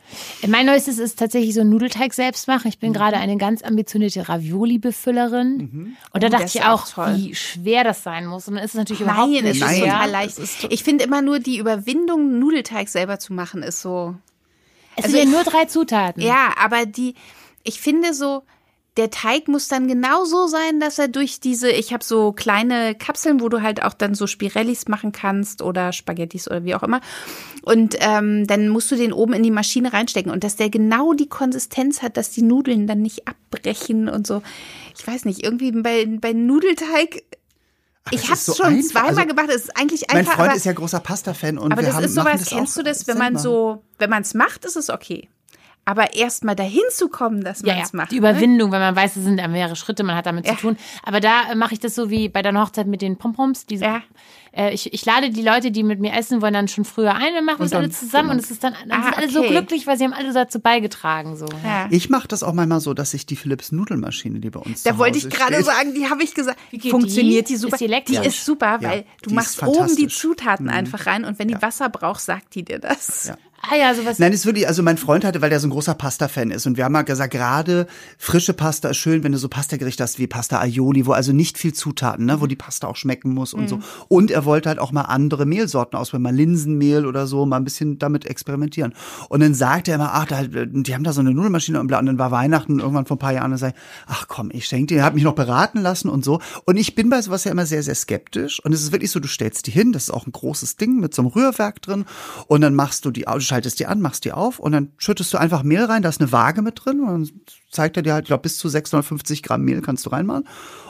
Mein neuestes ist tatsächlich so ein Nudelteig selbst machen. Ich
Mhm.
bin gerade eine ganz ambitionierte Ravioli-Befüllerin. Und da
Oh,
dachte ich
auch
auch,
toll.
wie schwer das sein muss. Und dann ist es natürlich überhaupt
Nein, es
nicht
Nein.
schwer.
total leicht. Ich finde immer nur die Überwindung, Nudelteig selber zu machen, ist so.
Es
Also
sind ja nur drei Zutaten.
Ja, aber die, ich finde so, der Teig muss dann genau so sein, dass er durch diese, ich habe so kleine Kapseln, wo du halt auch dann so Spirellis machen kannst oder Spaghettis oder wie auch immer. Und ähm, dann musst du den oben in die Maschine reinstecken und dass der genau die Konsistenz hat, dass die Nudeln dann nicht abbrechen und so. Ich weiß nicht, irgendwie bei, bei Nudelteig. Ich
es
habe
ist so
es schon
einfach.
zweimal
Also,
gemacht. Es ist eigentlich
Mein
einfach.
Freund
aber,
ist ja großer Pasta-Fan und
aber
wir
das
haben,
ist sowas,
das
kennst du das, wenn man so, wenn man es macht, ist es okay. Aber erst mal dahin zu kommen, dass
Ja,
man
ja,
es macht.
die
ne?
Überwindung, wenn man weiß, es sind ja mehrere Schritte, man hat damit
Ja.
zu tun. Aber da äh, mache ich das so wie bei deiner Hochzeit mit den Pompoms. Diese,
Ja.
äh, ich, ich lade die Leute, die mit mir essen wollen, dann schon früher ein, dann machen wir es
dann-
alle zusammen und es ist dann, dann
Ah,
sind alle so
okay.
glücklich, weil sie haben alle dazu beigetragen. So.
Ja.
Ich mache das auch manchmal so, dass ich die Philips Nudelmaschine, die bei uns
Da
zu
wollte ich gerade sagen, die habe ich gesagt.
geht
Funktioniert
die?
die, super?
Ist die elektrisch?
ist super,
Ja,
weil du
die
machst oben die. Zutaten einfach rein und wenn die Wasser braucht, sagt die dir das.
Ja.
Ah ja, sowas.
Nein, ist wirklich, also mein Freund hatte, weil der so ein großer Pasta-Fan ist und wir haben mal gesagt, gerade frische Pasta ist schön, wenn du so Pasta-Gerichte hast wie Pasta Aioli, wo also nicht viel Zutaten, ne, wo die Pasta auch schmecken muss und so. Und er wollte halt auch mal andere Mehlsorten ausprobieren, mal Linsenmehl oder so, mal ein bisschen damit experimentieren. Und dann sagte er immer, ach, da, die haben da so eine Nudelmaschine und bla. Und dann war Weihnachten irgendwann vor ein paar Jahren und sagte, ach komm, ich schenke dir, er hat mich noch beraten lassen und so. Und ich bin bei sowas ja immer sehr, sehr skeptisch. Und es ist wirklich so, du stellst die hin, das ist auch ein großes Ding mit so einem Rührwerk drin. Und dann machst du die, schaltest die an, machst die auf und dann schüttest du einfach Mehl rein, da ist eine Waage mit drin und dann zeigt er dir halt, ich glaube, bis zu 650 Gramm Mehl kannst du reinmachen.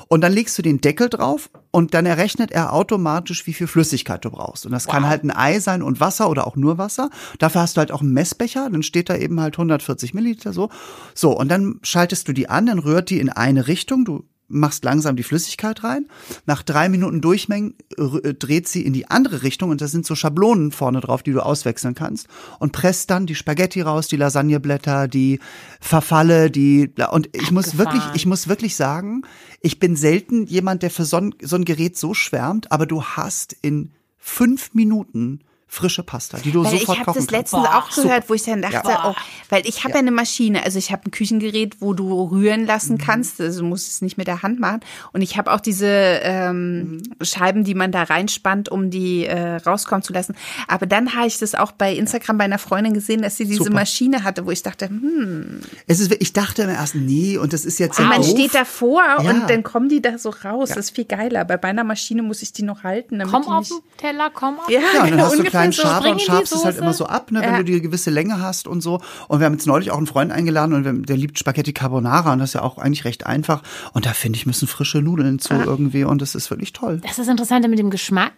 Und dann legst du den Deckel drauf und dann errechnet er automatisch, wie viel Flüssigkeit du brauchst. Und das kann halt ein Ei sein und Wasser oder auch nur Wasser. Dafür hast du halt auch einen Messbecher, dann steht da eben halt 140 Milliliter so. So, und dann schaltest du die an, dann rührt die in eine Richtung. Du machst langsam die Flüssigkeit rein. Nach drei Minuten Durchmengen äh, dreht sie in die andere Richtung und da sind so Schablonen vorne drauf, die du auswechseln kannst und presst dann die Spaghetti raus, die Lasagneblätter, die Verfalle, die und ich muss
Abgefahren.
wirklich, ich muss wirklich sagen, ich bin selten jemand, der für so ein, so ein Gerät so schwärmt, aber du hast in fünf Minuten frische Pasta, die du
Weil ich
sofort
habe
kochen
das
kannst.
letztens auch gehört, wo ich dann dachte,
Ja.
oh, weil ich habe ja. eine Maschine, also ich habe ein Küchengerät, wo du rühren lassen kannst, also du musst es nicht mit der Hand machen. Und ich habe auch diese ähm, Scheiben, die man da reinspannt, um die äh, rauskommen zu lassen. Aber dann habe ich das auch bei Instagram bei einer Freundin gesehen, dass sie diese
Super.
Maschine hatte, wo ich dachte, hm,
Es ist, ich dachte immer erst, nee, und das ist jetzt
und
ja
man
doof.
steht davor
Ja.
und dann kommen die da so raus. Das ist viel geiler. Bei meiner Maschine muss ich die noch halten, damit
Komm
die
auf den Teller, komm auf
ja,
Ja, dann hast du kleinen
so.
Schaber und schabst es halt immer so ab, ne, wenn
Ja.
du die eine gewisse Länge hast und so. Und wir haben jetzt neulich auch einen Freund eingeladen und der liebt Spaghetti Carbonara und das ist ja auch eigentlich recht einfach. Und da finde ich, müssen frische Nudeln zu irgendwie und das ist wirklich toll.
Das ist das Interessante mit dem Geschmack.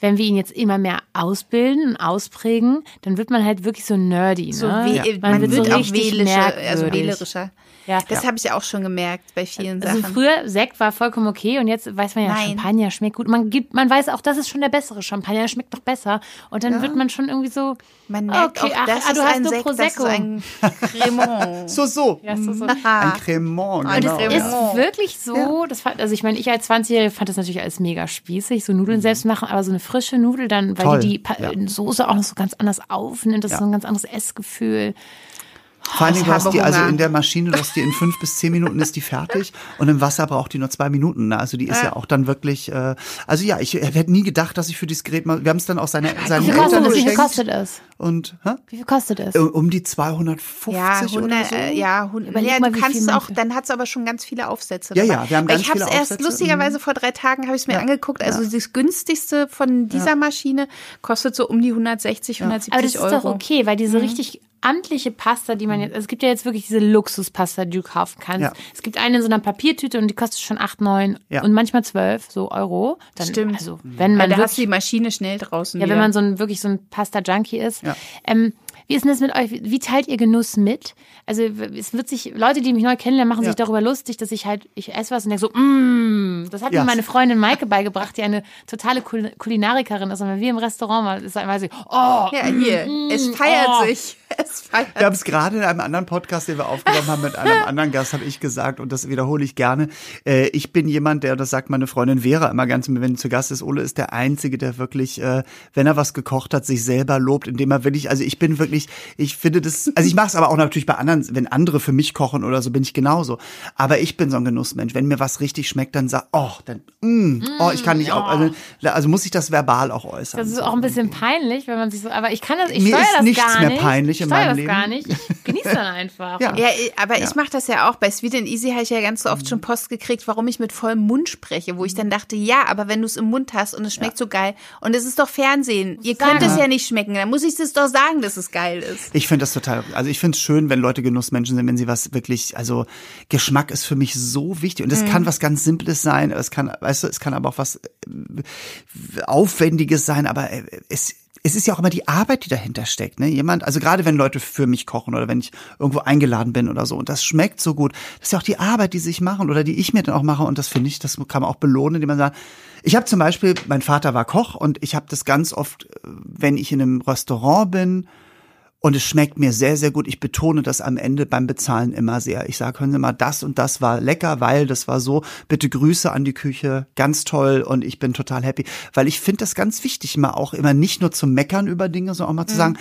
Wenn wir ihn jetzt immer mehr ausbilden und ausprägen, dann wird man halt wirklich so nerdy. Ne?
So we
Man,
man,
wird,
wird
so
auch
richtig
wählischer, also wählerischer.
Ja.
Das habe ich auch schon gemerkt bei vielen
Also
Sachen.
früher Sekt war vollkommen okay und jetzt weiß man ja,
Nein.
Champagner schmeckt gut. Man gibt, man weiß auch, das ist schon der bessere Champagner, schmeckt doch besser. Und dann wird man schon irgendwie so,
Man merkt
okay,
auch,
ach,
das
ah,
ist
du hast
ein
nur
Sekt, das ist
Prosecco.
ein Cremant.
So, so.
ja, so, so.
Ein Cremant,
Und
genau.
es
Cremant.
ist wirklich so, das fand, also ich meine, ich als 20-Jährige fand das natürlich alles mega spießig, so Nudeln selbst machen, aber so eine frische Nudel dann, weil
Toll,
die die Pa-
ja.
Soße auch noch so ganz anders aufnimmt, das
Ja.
ist so ein ganz anderes Essgefühl.
Vor
ich
du hast die, also
Hunger.
in der Maschine, du hast die in fünf bis zehn Minuten ist die fertig und im Wasser braucht die nur zwei Minuten. Ne? Also die ist ja auch dann wirklich, äh, also ja, ich hätte nie gedacht, dass ich für dieses Gerät mal, wir haben es dann auch seine, seinen
Wie viel kostet
Eltern
es? Wie viel
geschenkt
kostet es?
und hä?
Wie viel kostet es?
um die 250
Ja,
oder
100,
so.
äh, ja, 100,
Überleg
ja, du kannst es auch, dann hat es aber schon ganz viele Aufsätze.
Ja,
dabei.
ja, wir haben
Weil
ganz
ich habe es
viele
erst
Aufsätze.
lustigerweise vor drei Tagen habe ich es mir
Ja.
angeguckt. Also
Ja.
das günstigste von dieser Maschine kostet so um die 160, 170
Aber das ist
Euro.
doch okay, weil
Mhm.
diese richtig amtliche Pasta, die man jetzt, also es gibt ja jetzt wirklich diese Luxuspasta, die du kaufen kannst.
Ja.
Es gibt eine in so einer Papiertüte und die kostet schon 8, 9
Ja.
und manchmal 12 so Euro. Dann,
Stimmt.
Also, wenn
Weil
man
da hast du
wirklich,
die Maschine schnell draußen.
ja,
wieder.
wenn man so ein, wirklich so ein Pasta-Junkie ist.
Ja.
Ähm, Wie ist denn das mit euch? Wie teilt ihr Genuss mit? Also es wird sich, Leute, die mich neu kennenlernen, machen
Ja.
sich darüber lustig, dass ich halt, ich esse was und denke so, mmm, das hat
Ja.
mir meine Freundin Maike beigebracht, die eine totale Kul Kulinarikerin ist. Und wenn wir im Restaurant waren, ist dann immer sie, oh,
Ja, hier. Es feiert
oh.
sich. Es feiert
Wir haben es gerade in einem anderen Podcast, den wir aufgenommen haben, mit einem anderen Gast, habe ich gesagt, und das wiederhole ich gerne. Äh, ich bin jemand, der, das sagt meine Freundin Vera immer ganz, wenn sie zu Gast ist, Ole ist der Einzige, der wirklich, äh, wenn er was gekocht hat, sich selber lobt, indem er wirklich, also ich bin wirklich, ich finde das, also ich mache es aber auch natürlich bei anderen, wenn andere für mich kochen oder so, bin ich genauso. Aber ich bin so ein Genussmensch. Wenn mir was richtig schmeckt, dann sag, oh, dann, mm, oh, ich kann nicht auch, also, also muss ich das verbal auch äußern.
Das ist auch ein bisschen peinlich, wenn man sich so, aber ich kann das, ich
Mir
steuere
ist
das
nichts
gar
mehr
nicht.
peinlich
ich
in
steuere
meinem
das
Leben.
gar nicht. Ich genieße dann einfach.
Ja.
Ja, aber
Ja.
ich mache das ja auch. Bei Sweet and Easy habe ich ja ganz so oft schon Post gekriegt, warum ich mit vollem Mund spreche, wo ich dann dachte, ja, aber wenn du es im Mund hast und es schmeckt so geil und es ist doch Fernsehen, ihr könnt es ja nicht schmecken, dann muss ich es doch sagen, dass es geil ist.
Ich finde das total, also ich finde es schön, wenn Leute Genussmenschen sind, wenn sie was wirklich, also Geschmack ist für mich so wichtig und es
Mhm.
kann was ganz Simples sein, es kann, weißt du, es kann aber auch was äh, Aufwendiges sein, aber äh, es es ist ja auch immer die Arbeit, die dahinter steckt. Ne? Jemand, also gerade wenn Leute für mich kochen oder wenn ich irgendwo eingeladen bin oder so und das schmeckt so gut, das ist ja auch die Arbeit, die sie sich machen oder die ich mir dann auch mache und das finde ich, das kann man auch belohnen, indem man sagt, ich habe zum Beispiel, mein Vater war Koch und ich habe das ganz oft, äh, wenn ich in einem Restaurant bin und es schmeckt mir sehr, sehr gut. Ich betone das am Ende beim Bezahlen immer sehr. Ich sage, hören Sie mal, das und das war lecker, weil das war so. Bitte Grüße an die Küche, ganz toll und ich bin total happy. Weil ich finde das ganz wichtig, mal auch immer nicht nur zu meckern über Dinge, sondern auch mal
Mhm.
zu sagen,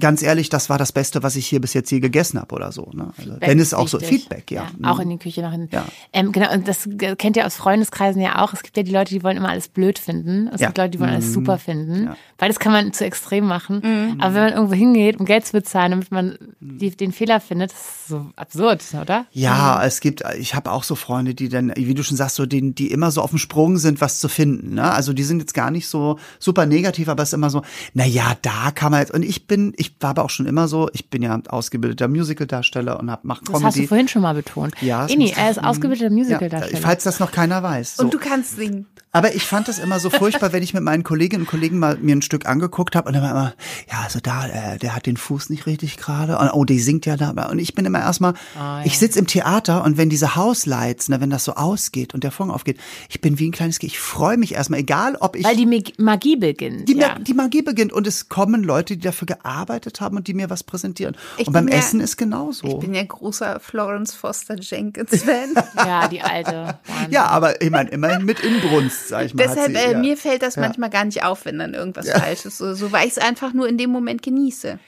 ganz ehrlich, das war das Beste, was ich hier bis jetzt je gegessen habe oder so. Ne? Also, wenn es auch so. Feedback, ja.
Auch in die Küche nach hinten.
Ja.
Ähm, genau, und das kennt ihr aus Freundeskreisen ja auch. Es gibt ja die Leute, die wollen immer alles blöd finden. Es
Ja.
gibt Leute, die wollen alles super finden.
Ja.
Weil das kann man zu extrem machen. Aber wenn man irgendwo hingeht, um Geld zu bezahlen, damit man die, den Fehler findet, das ist so absurd, oder?
Ja, es gibt, ich habe auch so Freunde, die dann, wie du schon sagst, so die, die immer so auf dem Sprung sind, was zu finden. Ne? Also die sind jetzt gar nicht so super negativ, aber es ist immer so, na ja, da kann man jetzt. Und ich bin, ich war aber auch schon immer so, ich bin ja ausgebildeter Musicaldarsteller und hab mach
Das hast du
Comedy.
vorhin schon mal betont.
Ja, ich-
er ist ausgebildeter
ja,
Musicaldarsteller.
falls das noch keiner weiß. So.
Und du kannst singen.
Aber ich fand das immer so furchtbar, wenn ich mit meinen Kolleginnen und Kollegen mal mir ein Stück angeguckt habe und dann war immer, ja, also da, äh, der hat den Fuß nicht richtig gerade. Und oh, die singt ja da. Und ich bin immer erstmal,
Ah,
ich sitz im Theater und wenn diese Hauslights, ne, wenn das so ausgeht und der Vorhang aufgeht, ich bin wie ein kleines Kind. Ich freue mich erstmal, egal ob ich.
Weil die Mag- Magie beginnt.
die,
ja.
Die Magie beginnt und es kommen Leute, die dafür gearbeitet haben und die mir was präsentieren.
Ich
und beim
ja-
Essen ist genauso.
Ich bin ja großer Florence Foster Jenkins-Fan.
ja, die alte. Wahnsinn.
ja, aber ich meine, immerhin mit Inbrunst, sag ich mal. hat
Deshalb,
sie,
äh,
ja.
mir fällt das manchmal gar nicht auf, wenn dann irgendwas falsch ist. So, so weil ich es einfach nur in dem Moment genieße.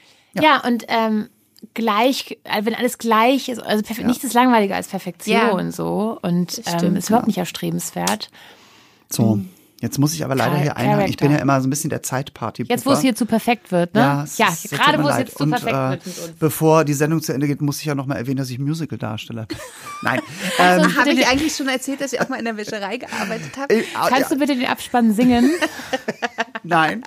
Ja, und ähm, gleich, äh, wenn alles gleich ist, also perfekt, nichts ist langweiliger als Perfektion
Ja.
so und ähm,
stimmt,
ist überhaupt nicht erstrebenswert.
So, jetzt muss ich aber leider
Char-
hier einhaken. Ich bin ja immer so ein bisschen der Zeitparty.
Jetzt, wo es hier zu perfekt wird, ne?
ja, es
ja
es
gerade wo es jetzt zu
Und,
perfekt
äh,
wird mit uns.
Bevor die Sendung zu Ende geht, muss ich ja noch mal erwähnen, dass ich Musical-Darsteller bin. Nein.
Also,
ähm,
Habe ich eigentlich schon erzählt, dass ich auch mal in der Wäscherei gearbeitet habe?
äh,
Kannst du bitte den Abspann singen?
nein,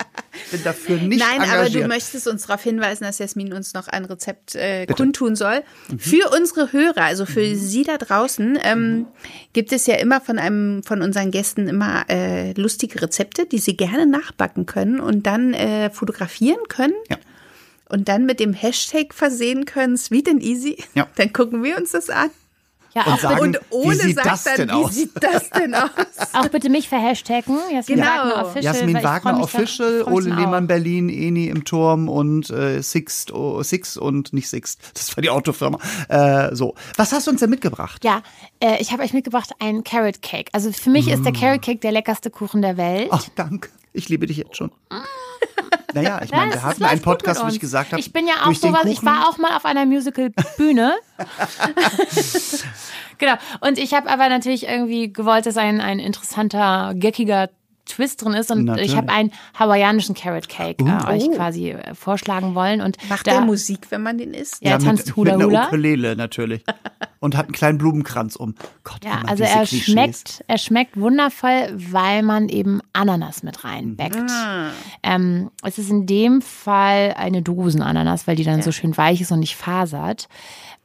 bin dafür nicht
Nein, aber
engagiert.
du möchtest uns darauf hinweisen, dass Jasmin uns noch ein Rezept äh, kundtun soll. Für unsere Hörer, also für Sie da draußen, ähm, gibt es ja immer von einem von unseren Gästen immer äh, lustige Rezepte, die Sie gerne nachbacken können und dann äh, fotografieren können.
Ja.
Und dann mit dem Hashtag versehen können, sweet and easy.
Ja.
Dann gucken wir uns das an.
Ja,
Und
auch,
sagen-
Und Ole
wie sieht
sagt
das
dann,
denn
wie
aus?
sieht das denn aus?
auch bitte mich verhashtaggen. Jasmin
Genau.
Wagner Official.
Jasmin Wagner
da-
Official,
mich
Ole Lehmann
auch.
Berlin, Eni im Turm und äh, Sixt, oh, Six und nicht Sixt. Das war die Autofirma. Äh, so. Was hast du uns denn mitgebracht?
Ja, äh, ich habe euch mitgebracht einen Carrot Cake. Also für mich ist der Carrot Cake der leckerste Kuchen der Welt.
Ach, danke. Ich liebe dich jetzt schon. Naja, ich meine, wir hatten einen Podcast, wo ich gesagt habe,
Ich bin ja auch sowas, ich war auch mal auf einer Musical-Bühne. genau. Und ich habe aber natürlich irgendwie gewollt, dass ein, ein interessanter, geckiger Twist drin ist. Und
Natürlich.
ich habe einen hawaiianischen Carrot Cake äh,
Uh.
euch quasi äh, vorschlagen wollen. Und
Macht
da,
der Musik, wenn man den isst?
Ja, er tanzt
mit,
Hula
mit einer
Hula.
Ukulele natürlich. Und hat einen kleinen Blumenkranz um. Gott,
Ja, also er
Klischees.
schmeckt, er schmeckt wundervoll, weil man eben Ananas mit reinbeckt.
Ah.
Ähm, es ist in dem Fall eine Dosenananas, weil die dann so schön weich ist und nicht fasert.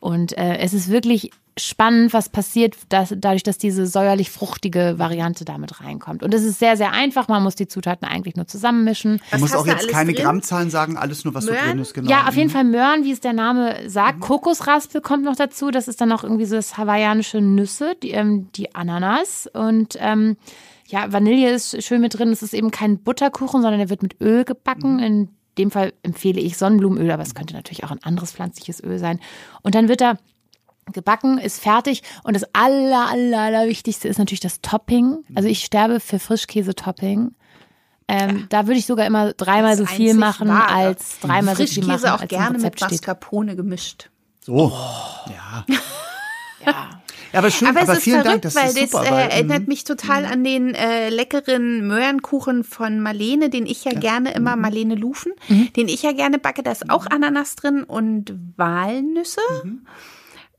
Und äh, es ist wirklich spannend, was passiert, dass, dadurch, dass diese säuerlich-fruchtige Variante damit reinkommt. Und es ist sehr, sehr einfach. Man muss die Zutaten eigentlich nur zusammenmischen.
Du musst
hast
auch jetzt keine
drin?
Grammzahlen sagen, alles nur, was so
Möhren?
drin ist. Genau.
Ja, auf jeden Fall Möhren, wie es der Name sagt. Kokosraspel kommt noch dazu. Das ist dann auch irgendwie so das hawaiianische Nüsse, die, ähm, die Ananas. Und ähm, ja, Vanille ist schön mit drin. Es ist eben kein Butterkuchen, sondern der wird mit Öl gebacken. In dem Fall empfehle ich Sonnenblumenöl, aber es könnte natürlich auch ein anderes pflanzliches Öl sein. Und dann wird da gebacken, ist fertig. Und das aller, aller, aller Wichtigste ist natürlich das Topping. Also ich sterbe für Frischkäse-Topping. Ähm, Da würde ich sogar immer dreimal so viel machen,
wahre.
als dreimal so viel machen,
Frischkäse auch gerne mit
Rezept steht.
Mascarpone gemischt.
So. Ja.
Ja.
Ja, aber schön,
Aber,
aber,
es ist
vielen
verrückt,
Dank, das
weil
ist super.
das äh,
weil,
erinnert
mhm.
mich total an den äh, leckeren Möhrenkuchen von Marlene, den ich ja, gerne immer, Marlene Lufen, den ich ja gerne backe. Da ist auch Ananas drin und Walnüsse.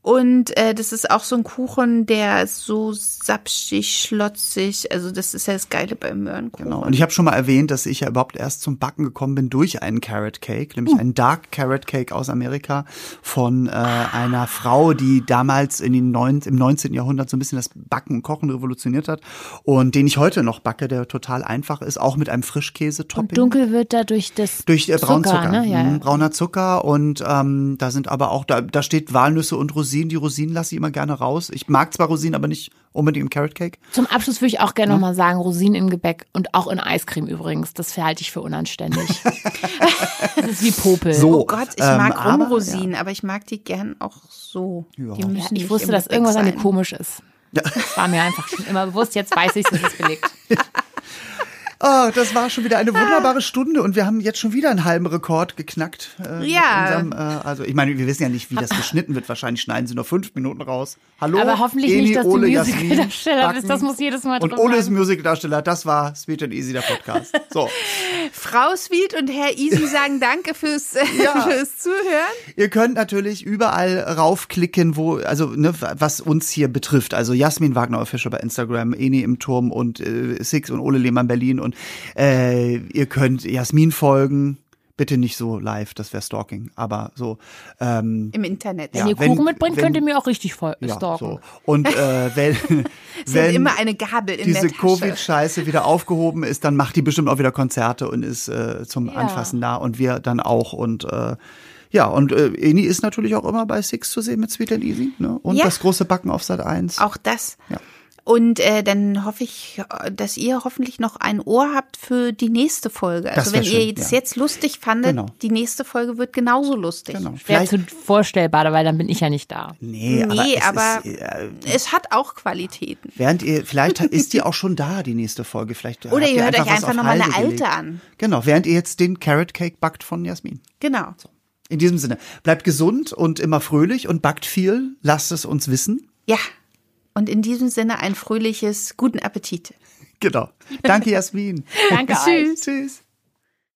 Und äh, das ist auch so ein Kuchen, der ist so sapschig, schlotzig. Also das ist ja das Geile beim Möhrenkuchen.
Genau. Und ich habe schon mal erwähnt, dass ich ja überhaupt erst zum Backen gekommen bin durch einen Carrot Cake, nämlich einen Dark Carrot Cake aus Amerika von äh, einer Frau, die damals in den neun, im 19. Jahrhundert so ein bisschen das Backen und Kochen revolutioniert hat und den ich heute noch backe, der total einfach ist, auch mit einem Frischkäse-Topping.
Und dunkel wird da durch das
Durch äh, Braunzucker,
ne? ja,
Mhm,
ja.
brauner Zucker und ähm, da sind aber auch, da, da steht Walnüsse und Rosinen. Die Rosinen lasse ich immer gerne raus. Ich mag zwar Rosinen, aber nicht unbedingt im Carrot Cake.
Zum Abschluss würde ich auch gerne noch mal sagen, Rosinen im Gebäck und auch in Eiscreme übrigens. Das halte ich für unanständig. das ist wie Popel.
So.
Oh Gott, ich
Ähm,
mag
aber,
Rumrosinen, aber ich mag die gern auch so. Die
Ja,
müssen
ich wusste, dass irgendwas an komisch ist. Das war mir einfach schon immer bewusst. Jetzt weiß ich, es ist belegt.
Oh, das war schon wieder eine wunderbare Stunde und wir haben jetzt schon wieder einen halben Rekord geknackt. Äh,
Ja.
Unserem, äh, also ich meine, wir wissen ja nicht, wie das geschnitten wird. Wahrscheinlich schneiden sie nur fünf Minuten raus. Hallo,
Aber hoffentlich
Eni,
nicht, dass du
Ole,
Musical-Darsteller
Jasmin,
bist. Das muss jedes Mal
Und
drin
Ole ist. Musical-Darsteller. Das war Sweet and Easy, der Podcast. So,
Frau Sweet und Herr Easy sagen Danke fürs, äh,
Ja.
fürs Zuhören.
ihr könnt natürlich überall raufklicken, wo, also ne, was uns hier betrifft. Also Jasmin Wagner Official bei Instagram, Eni im Turm und äh, Six und Ole Lehmann Berlin und äh, ihr könnt Jasmin folgen. Bitte nicht so live, das wäre Stalking, aber so. Ähm,
Im Internet.
Wenn
Ja,
ihr
wenn-
Kuchen mitbringt,
wenn-
könnt ihr mir auch richtig voll
ja,
stalken.
so. Und äh, wenn, wenn
immer eine Gabel in
diese
der Tasche.
Covid-Scheiße wieder aufgehoben ist, dann macht die bestimmt auch wieder Konzerte und ist äh, zum
Ja.
Anfassen da und wir dann auch und äh, ja, und äh, Eni ist natürlich auch immer bei Six zu sehen mit Sweet and Easy. Ne? Und
Ja.
das große Backen auf Sat 1.
Auch das.
Ja.
Und äh, dann hoffe ich, dass ihr hoffentlich noch ein Ohr habt für die nächste Folge. Also wenn
schön,
ihr es
ja.
jetzt lustig fandet,
Genau.
die nächste Folge wird genauso lustig.
Genau. Vielleicht,
zu vorstellbar, weil dann bin ich ja nicht da.
nee, aber,
Nee,
es
aber-
ist, äh,
Es hat auch Qualitäten.
während ihr, vielleicht ist die auch schon da, die nächste Folge. Vielleicht
Oder ihr hört euch einfach nochmal eine alte
gelegt.
an.
Genau, während ihr jetzt den Carrot Cake backt von Jasmin.
Genau.
In diesem Sinne, bleibt gesund und immer fröhlich und backt viel. Lasst es uns wissen.
Ja. Und in diesem Sinne ein fröhliches, guten Appetit.
Genau. Danke, Jasmin.
Danke euch.
Tschüss. Tschüss.